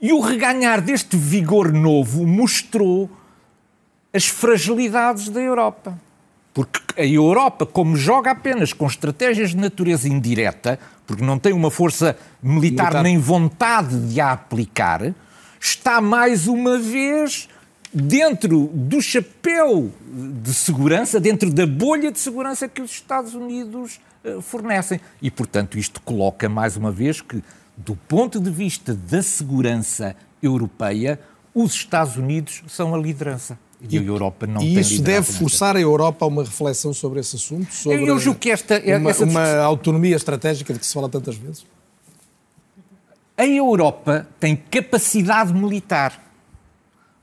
E o reganhar deste vigor novo mostrou as fragilidades da Europa. Porque a Europa, como joga apenas com estratégias de natureza indireta, porque não tem uma força militar, militar. nem vontade de a aplicar, está mais uma vez dentro do chapéu de segurança, dentro da bolha de segurança que os Estados Unidos uh, fornecem. E, portanto, isto coloca mais uma vez que, do ponto de vista da segurança europeia, os Estados Unidos são a liderança. E, e a Europa não e tem isso deve forçar a Europa a uma reflexão sobre esse assunto? Sobre Eu julgo que esta... Uma, essa... uma autonomia estratégica de que se fala tantas vezes? A Europa tem capacidade militar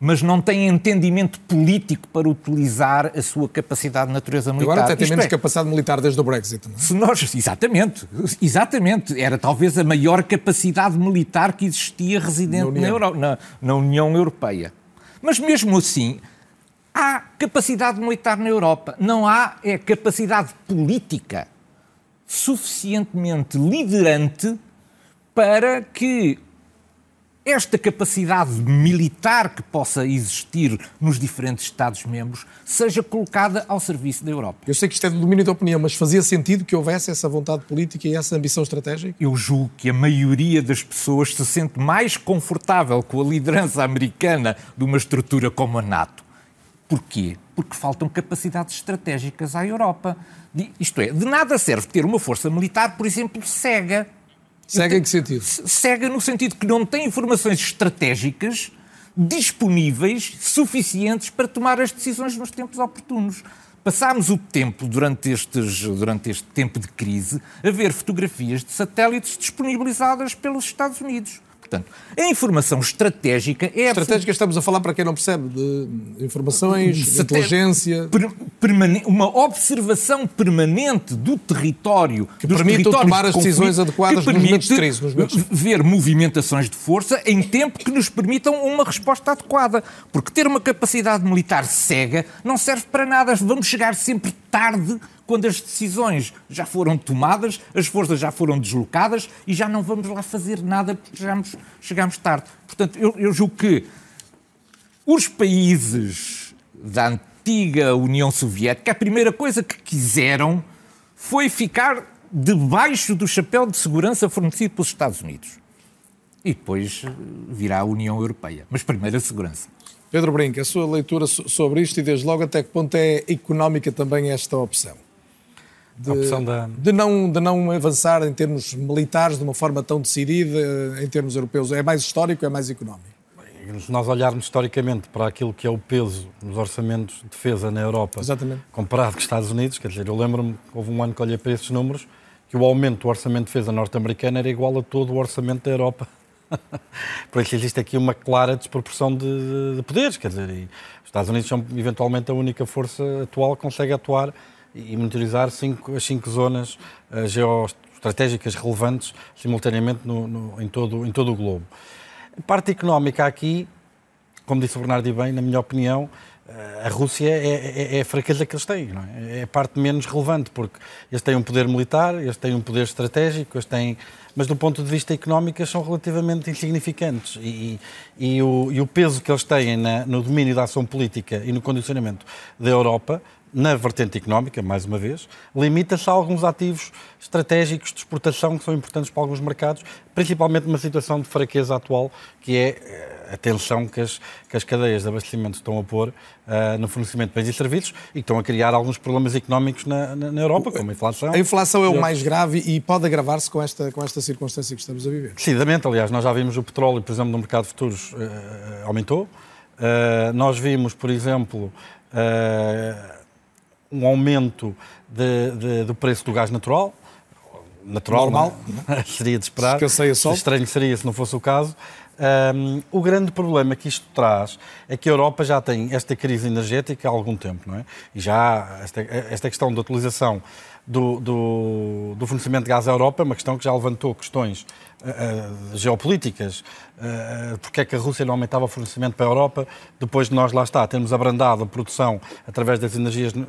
mas não tem entendimento político para utilizar a sua capacidade de natureza militar. Agora até tem menos é, capacidade militar desde o Brexit, não é? Se nós, exatamente, exatamente. Era talvez a maior capacidade militar que existia residente na União, na, Euro, na, na União Europeia. Mas mesmo assim, há capacidade militar na Europa. Não há é capacidade política suficientemente liderante para que esta capacidade militar que possa existir nos diferentes Estados-membros seja colocada ao serviço da Europa. Eu sei que isto é do domínio da opinião, mas fazia sentido que houvesse essa vontade política e essa ambição estratégica? Eu julgo que a maioria das pessoas se sente mais confortável com a liderança americana de uma estrutura como a NATO. Porquê? Porque faltam capacidades estratégicas à Europa. Isto é, de nada serve ter uma força militar, por exemplo, cega Cega em que sentido? Cega no sentido que não tem informações estratégicas disponíveis suficientes para tomar as decisões nos tempos oportunos. Passámos o tempo, durante, estes, durante este tempo de crise, a ver fotografias de satélites disponibilizadas pelos Estados Unidos. Portanto, a informação estratégica é... Estratégica estamos a falar para quem não percebe, de informações, de inteligência... uma observação permanente do território, que permite tomar as decisões adequadas nos momentos de crise. Nos momentos... ver movimentações de força em tempo que nos permitam uma resposta adequada. Porque ter uma capacidade militar cega não serve para nada. Vamos chegar sempre tarde quando as decisões já foram tomadas, as forças já foram deslocadas e já não vamos lá fazer nada porque chegamos, chegamos tarde. Portanto, eu, eu julgo que os países da antiga União Soviética, a primeira coisa que quiseram foi ficar debaixo do chapéu de segurança fornecido pelos Estados Unidos. E depois virá a União Europeia. Mas primeiro a segurança. Pedro Brinca, a sua leitura sobre isto e desde logo até que ponto é económica também esta opção? De, da... de, não, de não avançar em termos militares de uma forma tão decidida em termos europeus? É mais histórico, é mais económico? Se nós olharmos historicamente para aquilo que é o peso nos orçamentos de defesa na Europa, Exatamente. comparado com os Estados Unidos, quer dizer, eu lembro-me houve um ano que olhei para esses números, que o aumento do orçamento de defesa norte-americano era igual a todo o orçamento da Europa. <laughs> Por isso existe aqui uma clara desproporção de, de poderes, quer dizer, os Estados Unidos são eventualmente a única força atual que consegue atuar e monitorizar cinco, as cinco zonas uh, geoestratégicas relevantes simultaneamente no, no, em, todo, em todo o globo. A parte económica aqui, como disse o Bernardo e bem, na minha opinião, eh, a Rússia é, é, é, a fraqueza que eles têm, não é? é a parte menos relevante, porque eles têm um poder militar, eles têm um poder estratégico, eles têm mas do ponto de vista económico são relativamente insignificantes. E, e, o, e o, peso que eles têm na, no domínio da ação política e no condicionamento da Europa na vertente económica, mais uma vez, limita-se a alguns ativos estratégicos de exportação que são importantes para alguns mercados, principalmente numa situação de fraqueza atual, que é eh, a tensão que as, que as cadeias de abastecimento estão a pôr uh, no fornecimento de bens e serviços e que estão a criar alguns problemas económicos na, na, na Europa, como a inflação. A inflação é o mais grave e pode agravar-se com esta, com esta circunstância que estamos a viver. Decididamente, aliás, nós já vimos o petróleo, por exemplo, no mercado de futuros uh, aumentou. Uh, nós vimos, por exemplo, um aumento de, de, do preço do gás natural, natural, normal, <laughs> seria de esperar. Estranho seria se não fosse o caso. Um, o grande problema que isto traz é que a Europa já tem esta crise energética há algum tempo, não é? E já esta, esta questão da utilização do, do, do, fornecimento de gás à Europa uma questão que já levantou questões uh, geopolíticas. Uh, porque é que a Rússia não aumentava o fornecimento para a Europa depois de nós lá está, termos abrandado a produção através das energias, uh,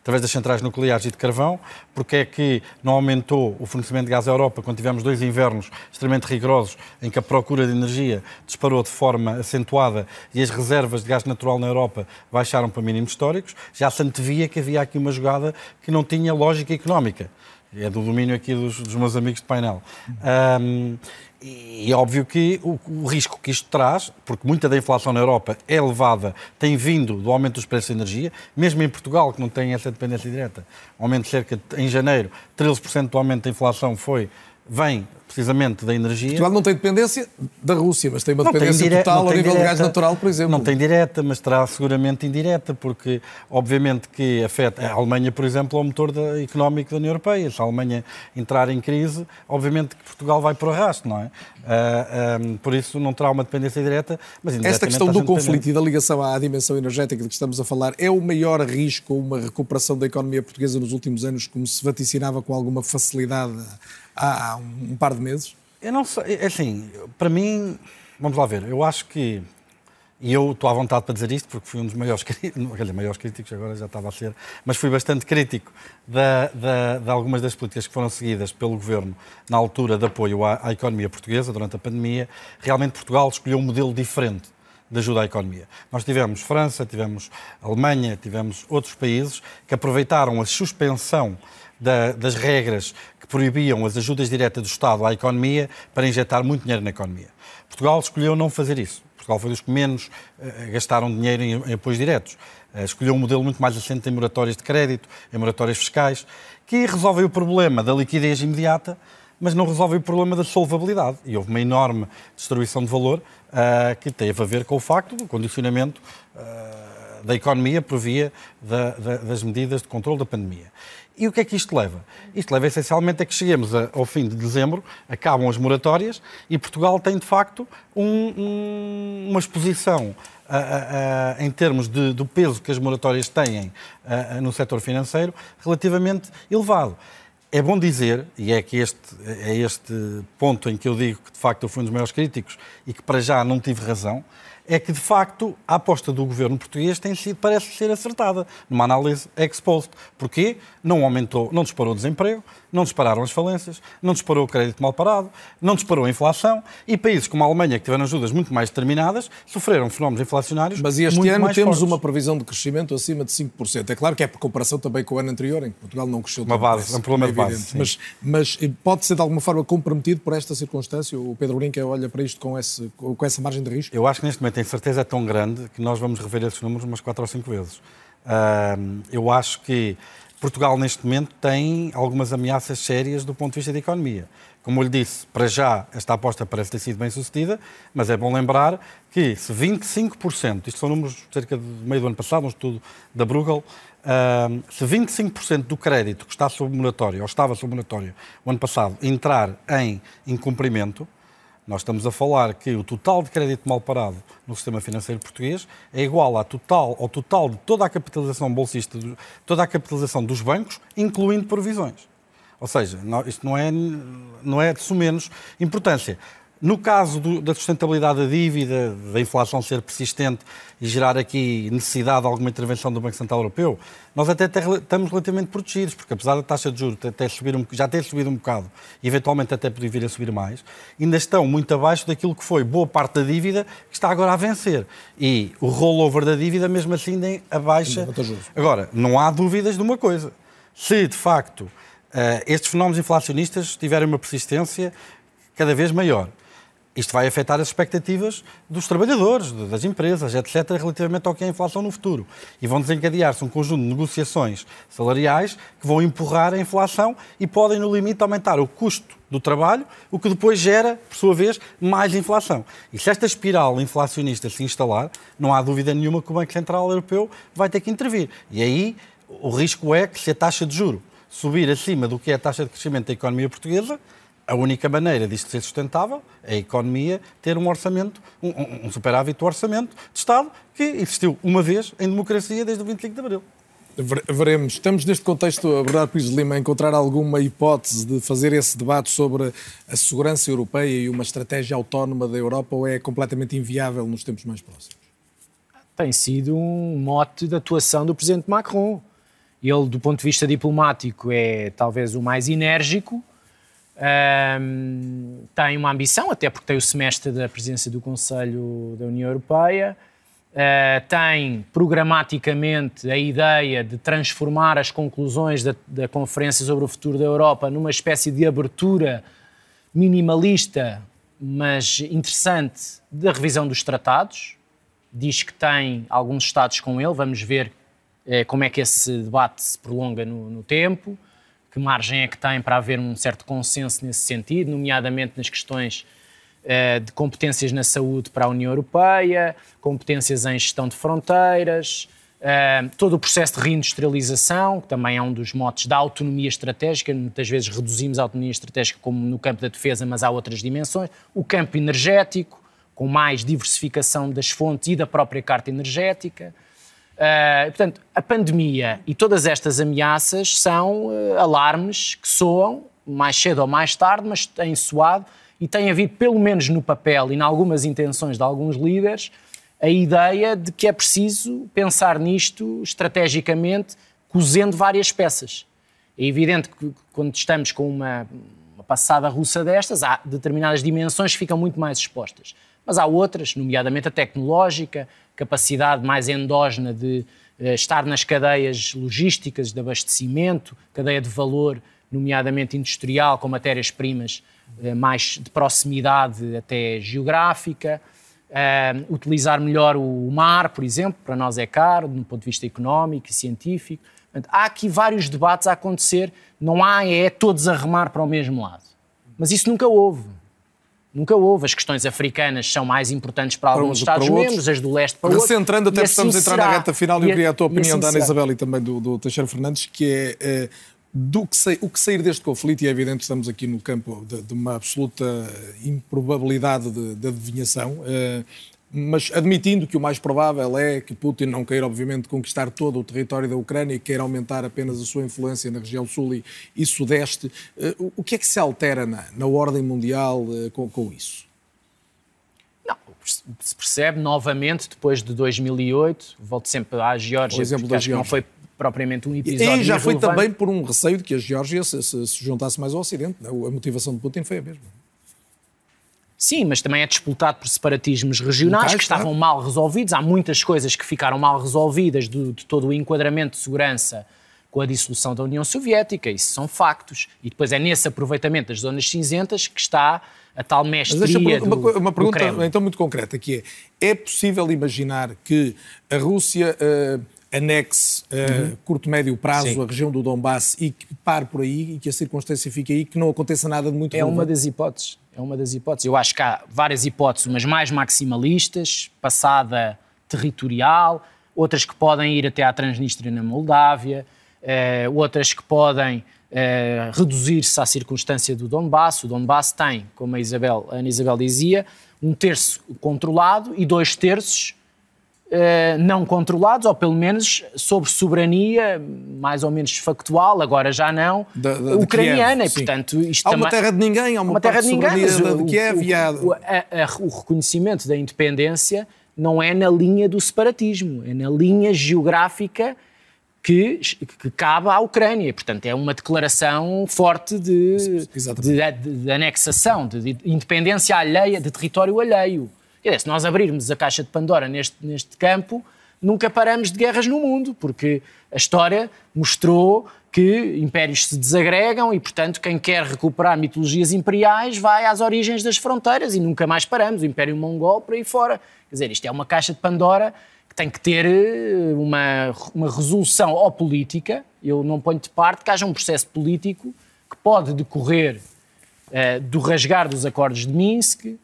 através das centrais nucleares e de carvão? Porque é que não aumentou o fornecimento de gás à Europa quando tivemos dois invernos extremamente rigorosos em que a procura de energia disparou de forma acentuada e as reservas de gás natural na Europa baixaram para mínimos históricos? Já se antevia que havia aqui uma jogada que não tinha lógica económica. É do domínio aqui dos, dos meus amigos de painel. Um, e é óbvio que o, o, risco que isto traz, porque muita da inflação na Europa é elevada, tem vindo do aumento dos preços de energia, mesmo em Portugal, que não tem essa dependência direta, aumento de cerca de, em janeiro, 13% do aumento da inflação foi vem precisamente da energia. Portugal não tem dependência da Rússia, mas tem uma não dependência tem dire... total ao nível direta, de gás natural, por exemplo. Não tem direta, mas terá seguramente indireta, porque obviamente que afeta a Alemanha, por exemplo, é o motor da, económico da União Europeia. Se a Alemanha entrar em crise, obviamente que Portugal vai para o arrasto, não é? Ah, um, por isso não terá uma dependência direta, mas Esta questão do conflito e da ligação à dimensão energética de que estamos a falar é o maior risco, uma recuperação da economia portuguesa nos últimos anos, como se vaticinava com alguma facilidade há um par de meses? Eu não sei, é assim, para mim, vamos lá ver, eu acho que, e eu estou à vontade para dizer isto, porque fui um dos maiores, <laughs> dizer, maiores críticos, agora já estava a ser, mas fui bastante crítico de, de, algumas das políticas que foram seguidas pelo Governo na altura de apoio à, à economia portuguesa durante a pandemia. Realmente Portugal escolheu um modelo diferente de ajuda à economia. Nós tivemos França, tivemos Alemanha, tivemos outros países que aproveitaram a suspensão da, das regras que proibiam as ajudas diretas do Estado à economia para injetar muito dinheiro na economia. Portugal escolheu não fazer isso. Portugal foi dos que menos uh, gastaram dinheiro em, em apoios diretos. Uh, escolheu um modelo muito mais assente em moratórias de crédito, em moratórias fiscais, que resolvem o problema da liquidez imediata, mas não resolvem o problema da solvabilidade. E houve uma enorme destruição de valor uh, que teve a ver com o facto do condicionamento da economia por via da, da, das medidas de controle da pandemia. E o que é que isto leva? Isto leva essencialmente a que cheguemos a, ao fim de dezembro, acabam as moratórias e Portugal tem de facto um, um, uma exposição a, a, em termos de, do peso que as moratórias têm no setor financeiro relativamente elevado. É bom dizer, e é que este, é este ponto em que eu digo que de facto eu fui um dos maiores críticos e que para já não tive razão, é que, de facto, a aposta do governo português tem sido, parece ser acertada, numa análise ex post. Porquê? Não aumentou, não disparou o desemprego, não dispararam as falências, não disparou o crédito mal parado, não disparou a inflação e países como a Alemanha, que tiveram ajudas muito mais determinadas, sofreram fenómenos inflacionários Mas este ano temos fortes. uma previsão de crescimento acima de 5%. É claro que é por comparação também com o ano anterior, em que Portugal não cresceu Uma base, é um problema é de base. Mas, mas, pode ser de alguma forma comprometido por esta circunstância? O Pedro Brinca olha para isto com, esse, com essa margem de risco? Eu acho que neste momento a incerteza é tão grande que nós vamos rever esses números umas 4 ou 5 vezes. Uh, eu acho que Portugal, neste momento, tem algumas ameaças sérias do ponto de vista da economia. Como eu lhe disse, para já esta aposta parece ter sido bem sucedida, mas é bom lembrar que se 25%, isto são números cerca de meio do ano passado, um estudo da Bruegel, uh, se 25% do crédito que está sob moratório, ou estava sob moratório o ano passado, entrar em incumprimento, nós estamos a falar que o total de crédito mal parado no sistema financeiro português é igual ao total, ao total de toda a capitalização bolsista, toda a capitalização dos bancos, incluindo provisões. Ou seja, isto não é, não é de menos importância. No caso do, da sustentabilidade da dívida, da inflação ser persistente e gerar aqui necessidade de alguma intervenção do Banco Central Europeu, nós até estamos relativamente protegidos, porque apesar da taxa de juros ter subir um, já ter subido um bocado e eventualmente até poder vir a subir mais, ainda estão muito abaixo daquilo que foi boa parte da dívida que está agora a vencer. E o rollover da dívida, mesmo assim, nem abaixa. Agora, não há dúvidas de uma coisa. Se, de facto, eh, estes fenómenos inflacionistas tiverem uma persistência cada vez maior, isto vai afetar as expectativas dos trabalhadores, das empresas, etc., relativamente ao que é a inflação no futuro. E vão desencadear-se um conjunto de negociações salariais que vão empurrar a inflação e podem, no limite, aumentar o custo do trabalho, o que depois gera, por sua vez, mais inflação. E se esta espiral inflacionista se instalar, não há dúvida nenhuma que o Banco Central Europeu vai ter que intervir. E aí o risco é que, se a taxa de juro subir acima do que é a taxa de crescimento da economia portuguesa, a única maneira disto ser sustentável é a economia ter um orçamento, um, um superávit do orçamento de Estado que existiu uma vez em democracia desde o 25 de Abril. Veremos. Estamos neste contexto, a verdade, Pires de Lima, a encontrar alguma hipótese de fazer esse debate sobre a segurança europeia e uma estratégia autónoma da Europa ou é completamente inviável nos tempos mais próximos? Tem sido um mote de atuação do Presidente Macron. Ele, do ponto de vista diplomático, é talvez o mais enérgico, um, tem uma ambição, até porque tem o semestre da presidência do Conselho da União Europeia, uh, tem programaticamente a ideia de transformar as conclusões da, da Conferência sobre o Futuro da Europa numa espécie de abertura minimalista, mas interessante, da revisão dos tratados. Diz que tem alguns Estados com ele, vamos ver eh, como é que esse debate se prolonga no, no tempo que margem é que tem para haver um certo consenso nesse sentido, nomeadamente nas questões uh, de competências na saúde para a União Europeia, competências em gestão de fronteiras, uh, todo o processo de reindustrialização, que também é um dos motes da autonomia estratégica, muitas vezes reduzimos a autonomia estratégica como no campo da defesa, mas há outras dimensões, o campo energético, com mais diversificação das fontes e da própria carta energética, Uh, portanto, a pandemia e todas estas ameaças são uh, alarmes que soam mais cedo ou mais tarde, mas têm soado e tem havido, pelo menos no papel e em algumas intenções de alguns líderes, a ideia de que é preciso pensar nisto estrategicamente, cozendo várias peças. É evidente que quando estamos com uma, uma passada russa destas, há determinadas dimensões que ficam muito mais expostas. Mas há outras, nomeadamente a tecnológica, capacidade mais endógena de uh, estar nas cadeias logísticas de abastecimento, cadeia de valor, nomeadamente industrial, com matérias-primas uh, mais de proximidade até geográfica. Uh, utilizar melhor o mar, por exemplo, para nós é caro, do ponto de vista económico e científico. Portanto, há aqui vários debates a acontecer, não há é todos a remar para o mesmo lado. Mas isso nunca houve. Nunca houve. As questões africanas são mais importantes para alguns Estados-membros, as do leste para outros. Recentrando, até assim estamos a entrar será. na reta final, e eu queria a tua opinião assim da Ana Isabel e também do, do Teixeira Fernandes, que é. é do que sei, o que sair deste conflito, e é evidente que estamos aqui no campo de, de uma absoluta improbabilidade de, de adivinhação, eh, mas admitindo que o mais provável é que Putin não queira, obviamente, conquistar todo o território da Ucrânia e queira aumentar apenas a sua influência na região sul e, e sudeste, eh, o que é que se altera na, na ordem mundial eh, com, com, isso? Não, se percebe novamente, depois de 2008, volto sempre à Geórgia, exemplo da Geórgia. não foi propriamente um episódio E já foi também por um receio de que a Geórgia se, se, se juntasse mais ao Ocidente. É? A motivação de Putin foi a mesma. Sim, mas também é disputado por separatismos regionais que estavam mal resolvidos. Há muitas coisas que ficaram mal resolvidas de, de todo o enquadramento de segurança com a dissolução da União Soviética, isso são factos. E depois é nesse aproveitamento das zonas cinzentas que está a tal mestria Mas uma, do, uma pergunta então muito concreta, que é, é possível imaginar que a Rússia uh, anexe a uh, uhum. curto, médio prazo Sim. a região do Donbass e que pare por aí e que a circunstância fique aí, que não aconteça nada de muito É relevante? uma das hipóteses. É uma das hipóteses. Eu acho que há várias hipóteses, umas mais maximalistas, passada territorial, outras que podem ir até à Transnistria na Moldávia, eh, outras que podem eh, reduzir-se à circunstância do Donbass. O Donbass tem, como a, Isabel, a Ana Isabel dizia, um terço controlado e dois terços não controlados, ou pelo menos sobre soberania mais ou menos factual, agora já não, da, da, ucraniana. Kiev, e, portanto, isto há uma terra de ninguém, há uma, uma terra de ninguém, mas o, Kiev o, há... o, a, a, o reconhecimento da independência não é na linha do separatismo, é na linha geográfica que, que cabe à Ucrânia. Portanto, é uma declaração forte de, de, de, de anexação, de, independência alheia, de território alheio. Dizer, se nós abrirmos a caixa de Pandora neste, neste campo, nunca paramos de guerras no mundo, porque a história mostrou que impérios se desagregam e, portanto, quem quer recuperar mitologias imperiais vai às origens das fronteiras e nunca mais paramos. O Império Mongol por aí fora. Quer dizer, isto é uma caixa de Pandora que tem que ter eh, uma, uma resolução ou política. Eu não ponho de parte que haja um processo político que pode decorrer uh, do rasgar dos acordos de Minsk,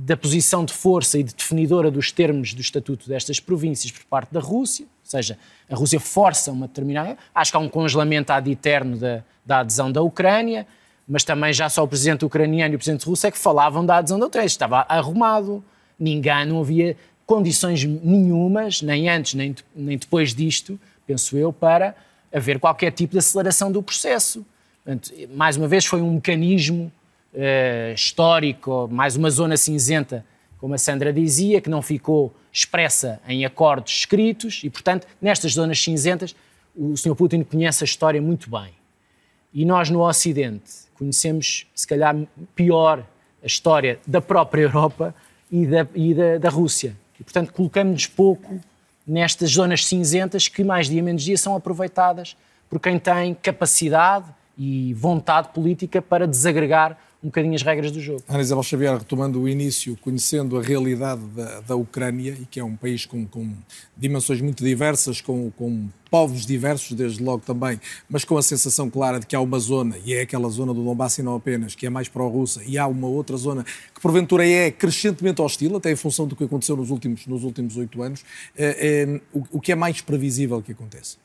da posição de força e de definidora dos termos do estatuto destas províncias por parte da Rússia, ou seja, a Rússia força uma determinada. Acho que há um congelamento ad eterno da, da adesão da Ucrânia, mas também já só o presidente ucraniano e o presidente russo é que falavam da adesão da Ucrânia. Estava arrumado, ninguém, não havia condições nenhumas, nem antes nem, nem depois disto, penso eu, para haver qualquer tipo de aceleração do processo. Portanto, mais uma vez, foi um mecanismo uh, histórico, mais uma zona cinzenta, como a Sandra dizia, que não ficou expressa em acordos escritos e, portanto, nestas zonas cinzentas, o Sr. Putin conhece a história muito bem. E nós, no Ocidente, conhecemos, se calhar, pior a história da própria Europa e da, e da, da Rússia. E, portanto, colocamos-nos pouco nestas zonas cinzentas que, mais dia menos dia, são aproveitadas por quem tem capacidade e vontade política para desagregar um bocadinho as regras do jogo. Ana Isabel Xavier, retomando o início, conhecendo a realidade da, da Ucrânia, e que é um país com, com dimensões muito diversas, com, com, povos diversos, desde logo também, mas com a sensação clara de que há uma zona, e é aquela zona do Donbass e não apenas, que é mais pró-russa, e há uma outra zona que porventura é crescentemente hostil, até em função do que aconteceu nos últimos nos últimos oito anos, é, é, o, o que é mais previsível que aconteça?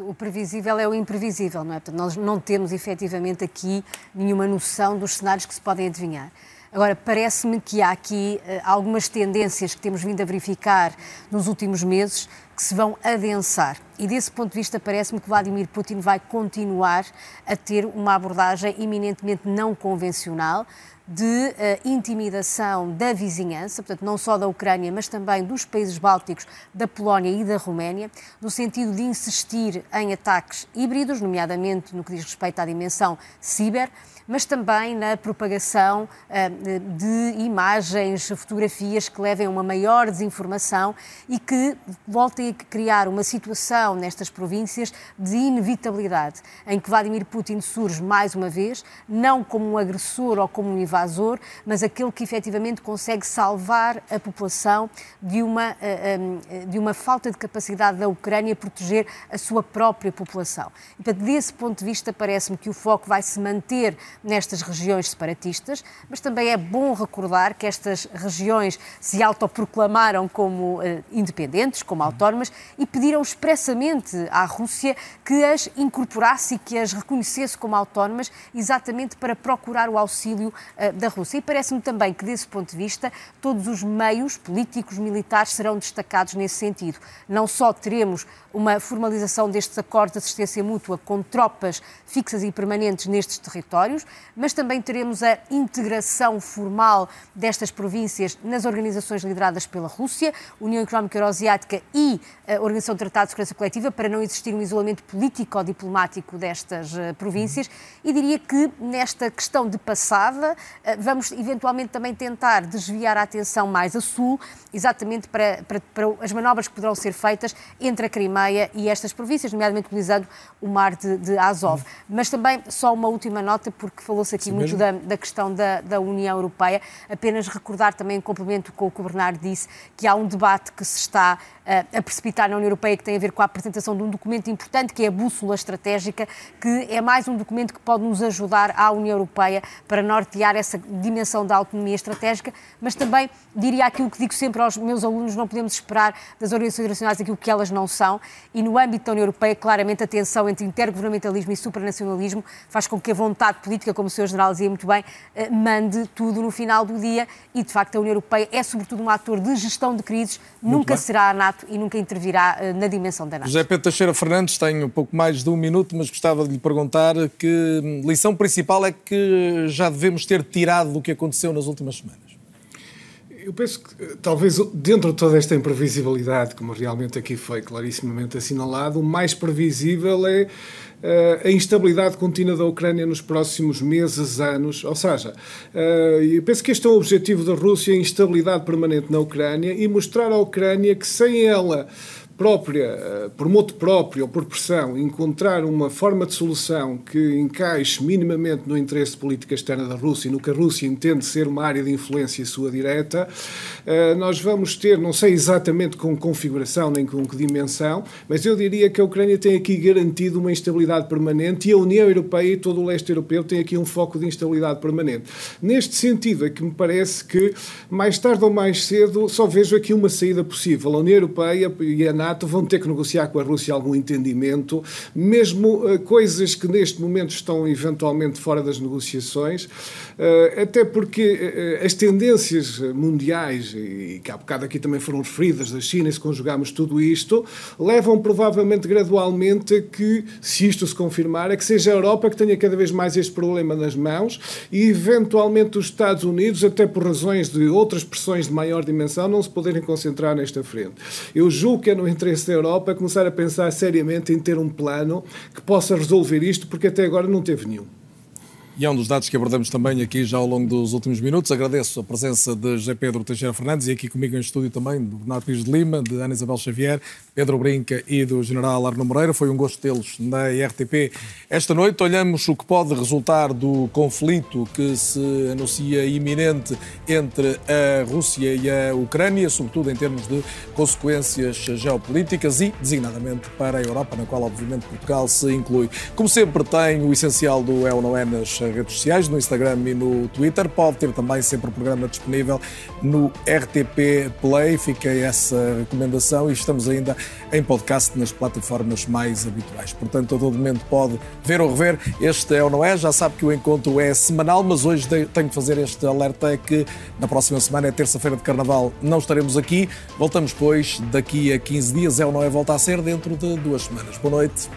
O previsível é o imprevisível, não é? Portanto, nós não temos efetivamente aqui nenhuma noção dos cenários que se podem adivinhar. Agora, parece-me que há aqui uh, algumas tendências que temos vindo a verificar nos últimos meses que se vão adensar. E desse ponto de vista, parece-me que Vladimir Putin vai continuar a ter uma abordagem eminentemente não convencional, de uh, intimidação da vizinhança, portanto, não só da Ucrânia, mas também dos países bálticos, da Polónia e da Roménia, no sentido de insistir em ataques híbridos, nomeadamente no que diz respeito à dimensão ciber mas também na propagação eh, de imagens, fotografias que levem a uma maior desinformação e que voltem a criar uma situação nestas províncias de inevitabilidade, em que Vladimir Putin surge mais uma vez, não como um agressor ou como um invasor, mas aquele que efetivamente consegue salvar a população de uma, eh, eh, de uma falta de capacidade da Ucrânia proteger a sua própria população. Desse ponto de vista, parece-me que o foco vai se manter nestas regiões separatistas, mas também é bom recordar que estas regiões se autoproclamaram como uh, independentes, como autónomas, e pediram expressamente à Rússia que as incorporasse e que as reconhecesse como autónomas, exatamente para procurar o auxílio uh, da Rússia. E parece-me também que, desse ponto de vista, todos os meios políticos, militares serão destacados nesse sentido. Não só teremos uma formalização destes acordos de assistência mútua com tropas fixas e permanentes nestes territórios, mas também teremos a integração formal destas províncias nas organizações lideradas pela Rússia, União Económica Euroasiática e a Organização de Tratado de Segurança Coletiva, para não existir um isolamento político ou diplomático destas uh, províncias. E diria que nesta questão de passada, uh, vamos eventualmente também tentar desviar a atenção mais a sul, exatamente para, para, para as manobras que poderão ser feitas entre a Crimeia e estas províncias, nomeadamente utilizando o mar de, de Azov. Mas também só uma última nota, porque falou-se aqui Sim, muito da, da, questão da, da, União Europeia. Apenas recordar também, em complemento com o que o Bernardo disse, que há um debate que se está a precipitar na União Europeia que tem a ver com a apresentação de um documento importante, que é a Bússola Estratégica, que é mais um documento que pode nos ajudar à União Europeia para nortear essa dimensão da autonomia estratégica, mas também diria aquilo que digo sempre aos meus alunos: não podemos esperar das organizações internacionais aquilo que elas não são, e no âmbito da União Europeia, claramente a tensão entre intergovernamentalismo e supranacionalismo faz com que a vontade política, como o Sr. General dizia muito bem, eh, mande tudo no final do dia, e de facto a União Europeia é sobretudo um ator de gestão de crises, muito nunca bem. será a NATO NATO e nunca intervirá uh, na dimensão da NATO. José Pedro Teixeira Fernandes tem um pouco mais de um minuto, mas gostava de lhe perguntar que lição principal é que já devemos ter tirado do que aconteceu nas últimas semanas. Eu penso que, eh, talvez, dentro de toda esta imprevisibilidade, como realmente aqui foi clarissimamente assinalado, o mais previsível é uh, a instabilidade contínua da Ucrânia nos próximos meses, anos. Ou seja, uh, eu penso que este é o objetivo da Rússia, a instabilidade permanente na Ucrânia e mostrar à Ucrânia que sem ela própria, eh, por moto próprio ou por pressão, encontrar uma forma de solução que encaixe minimamente no interesse de política externa da Rússia e no que a Rússia entende ser uma área de influência sua direta, eh, nós vamos ter, não sei exatamente com configuração nem com que dimensão, mas eu diria que a Ucrânia tem aqui garantido uma instabilidade permanente e a União Europeia e todo o leste europeu tem aqui um foco de instabilidade permanente. Neste sentido é que me parece que mais tarde ou mais cedo só vejo aqui uma saída possível. A União Europeia e a NATO vão ter que negociar com a Rússia algum entendimento, mesmo uh, coisas que neste momento estão eventualmente fora das negociações, até porque uh, as tendências mundiais, e que há bocado aqui também foram referidas da China, e se conjugarmos tudo isto, levam provavelmente gradualmente que, se isto se confirmar, é que seja a Europa que tenha cada vez mais este problema nas mãos e eventualmente os Estados Unidos, até por razões de outras pressões de maior dimensão, não se poderem concentrar nesta frente. Eu julgo que é no interesse da Europa começar a pensar seriamente em ter um plano que possa resolver isto, porque até agora não teve nenhum. E é um dos dados que abordamos também aqui já ao longo dos últimos minutos. Agradeço a presença de José Pedro Teixeira Fernandes e aqui comigo em estúdio também do Bernardo Pires de Lima, de Ana Isabel Xavier, Pedro Brinca e do General Arno Moreira. Foi um gosto tê-los na RTP esta noite. Olhamos o que pode resultar do conflito que se anuncia iminente entre a Rússia e a Ucrânia, sobretudo em termos de consequências geopolíticas e, designadamente, para a Europa, na qual, obviamente, Portugal se inclui. Como sempre, tem o essencial do É ou nas redes sociais, no Instagram e no Twitter. Pode ter também sempre o programa disponível no RTP Play. Fica essa recomendação e estamos ainda em podcast nas plataformas mais habituais. Portanto, a todo momento pode ver ou rever. Este é ou não é. Já sabe que o encontro é semanal, mas hoje tenho que fazer este alerta é que na próxima semana é terça-feira de Carnaval, não estaremos aqui. Voltamos, pois, daqui a 15 dias. É ou não é? Volta a ser dentro de duas semanas. Boa noite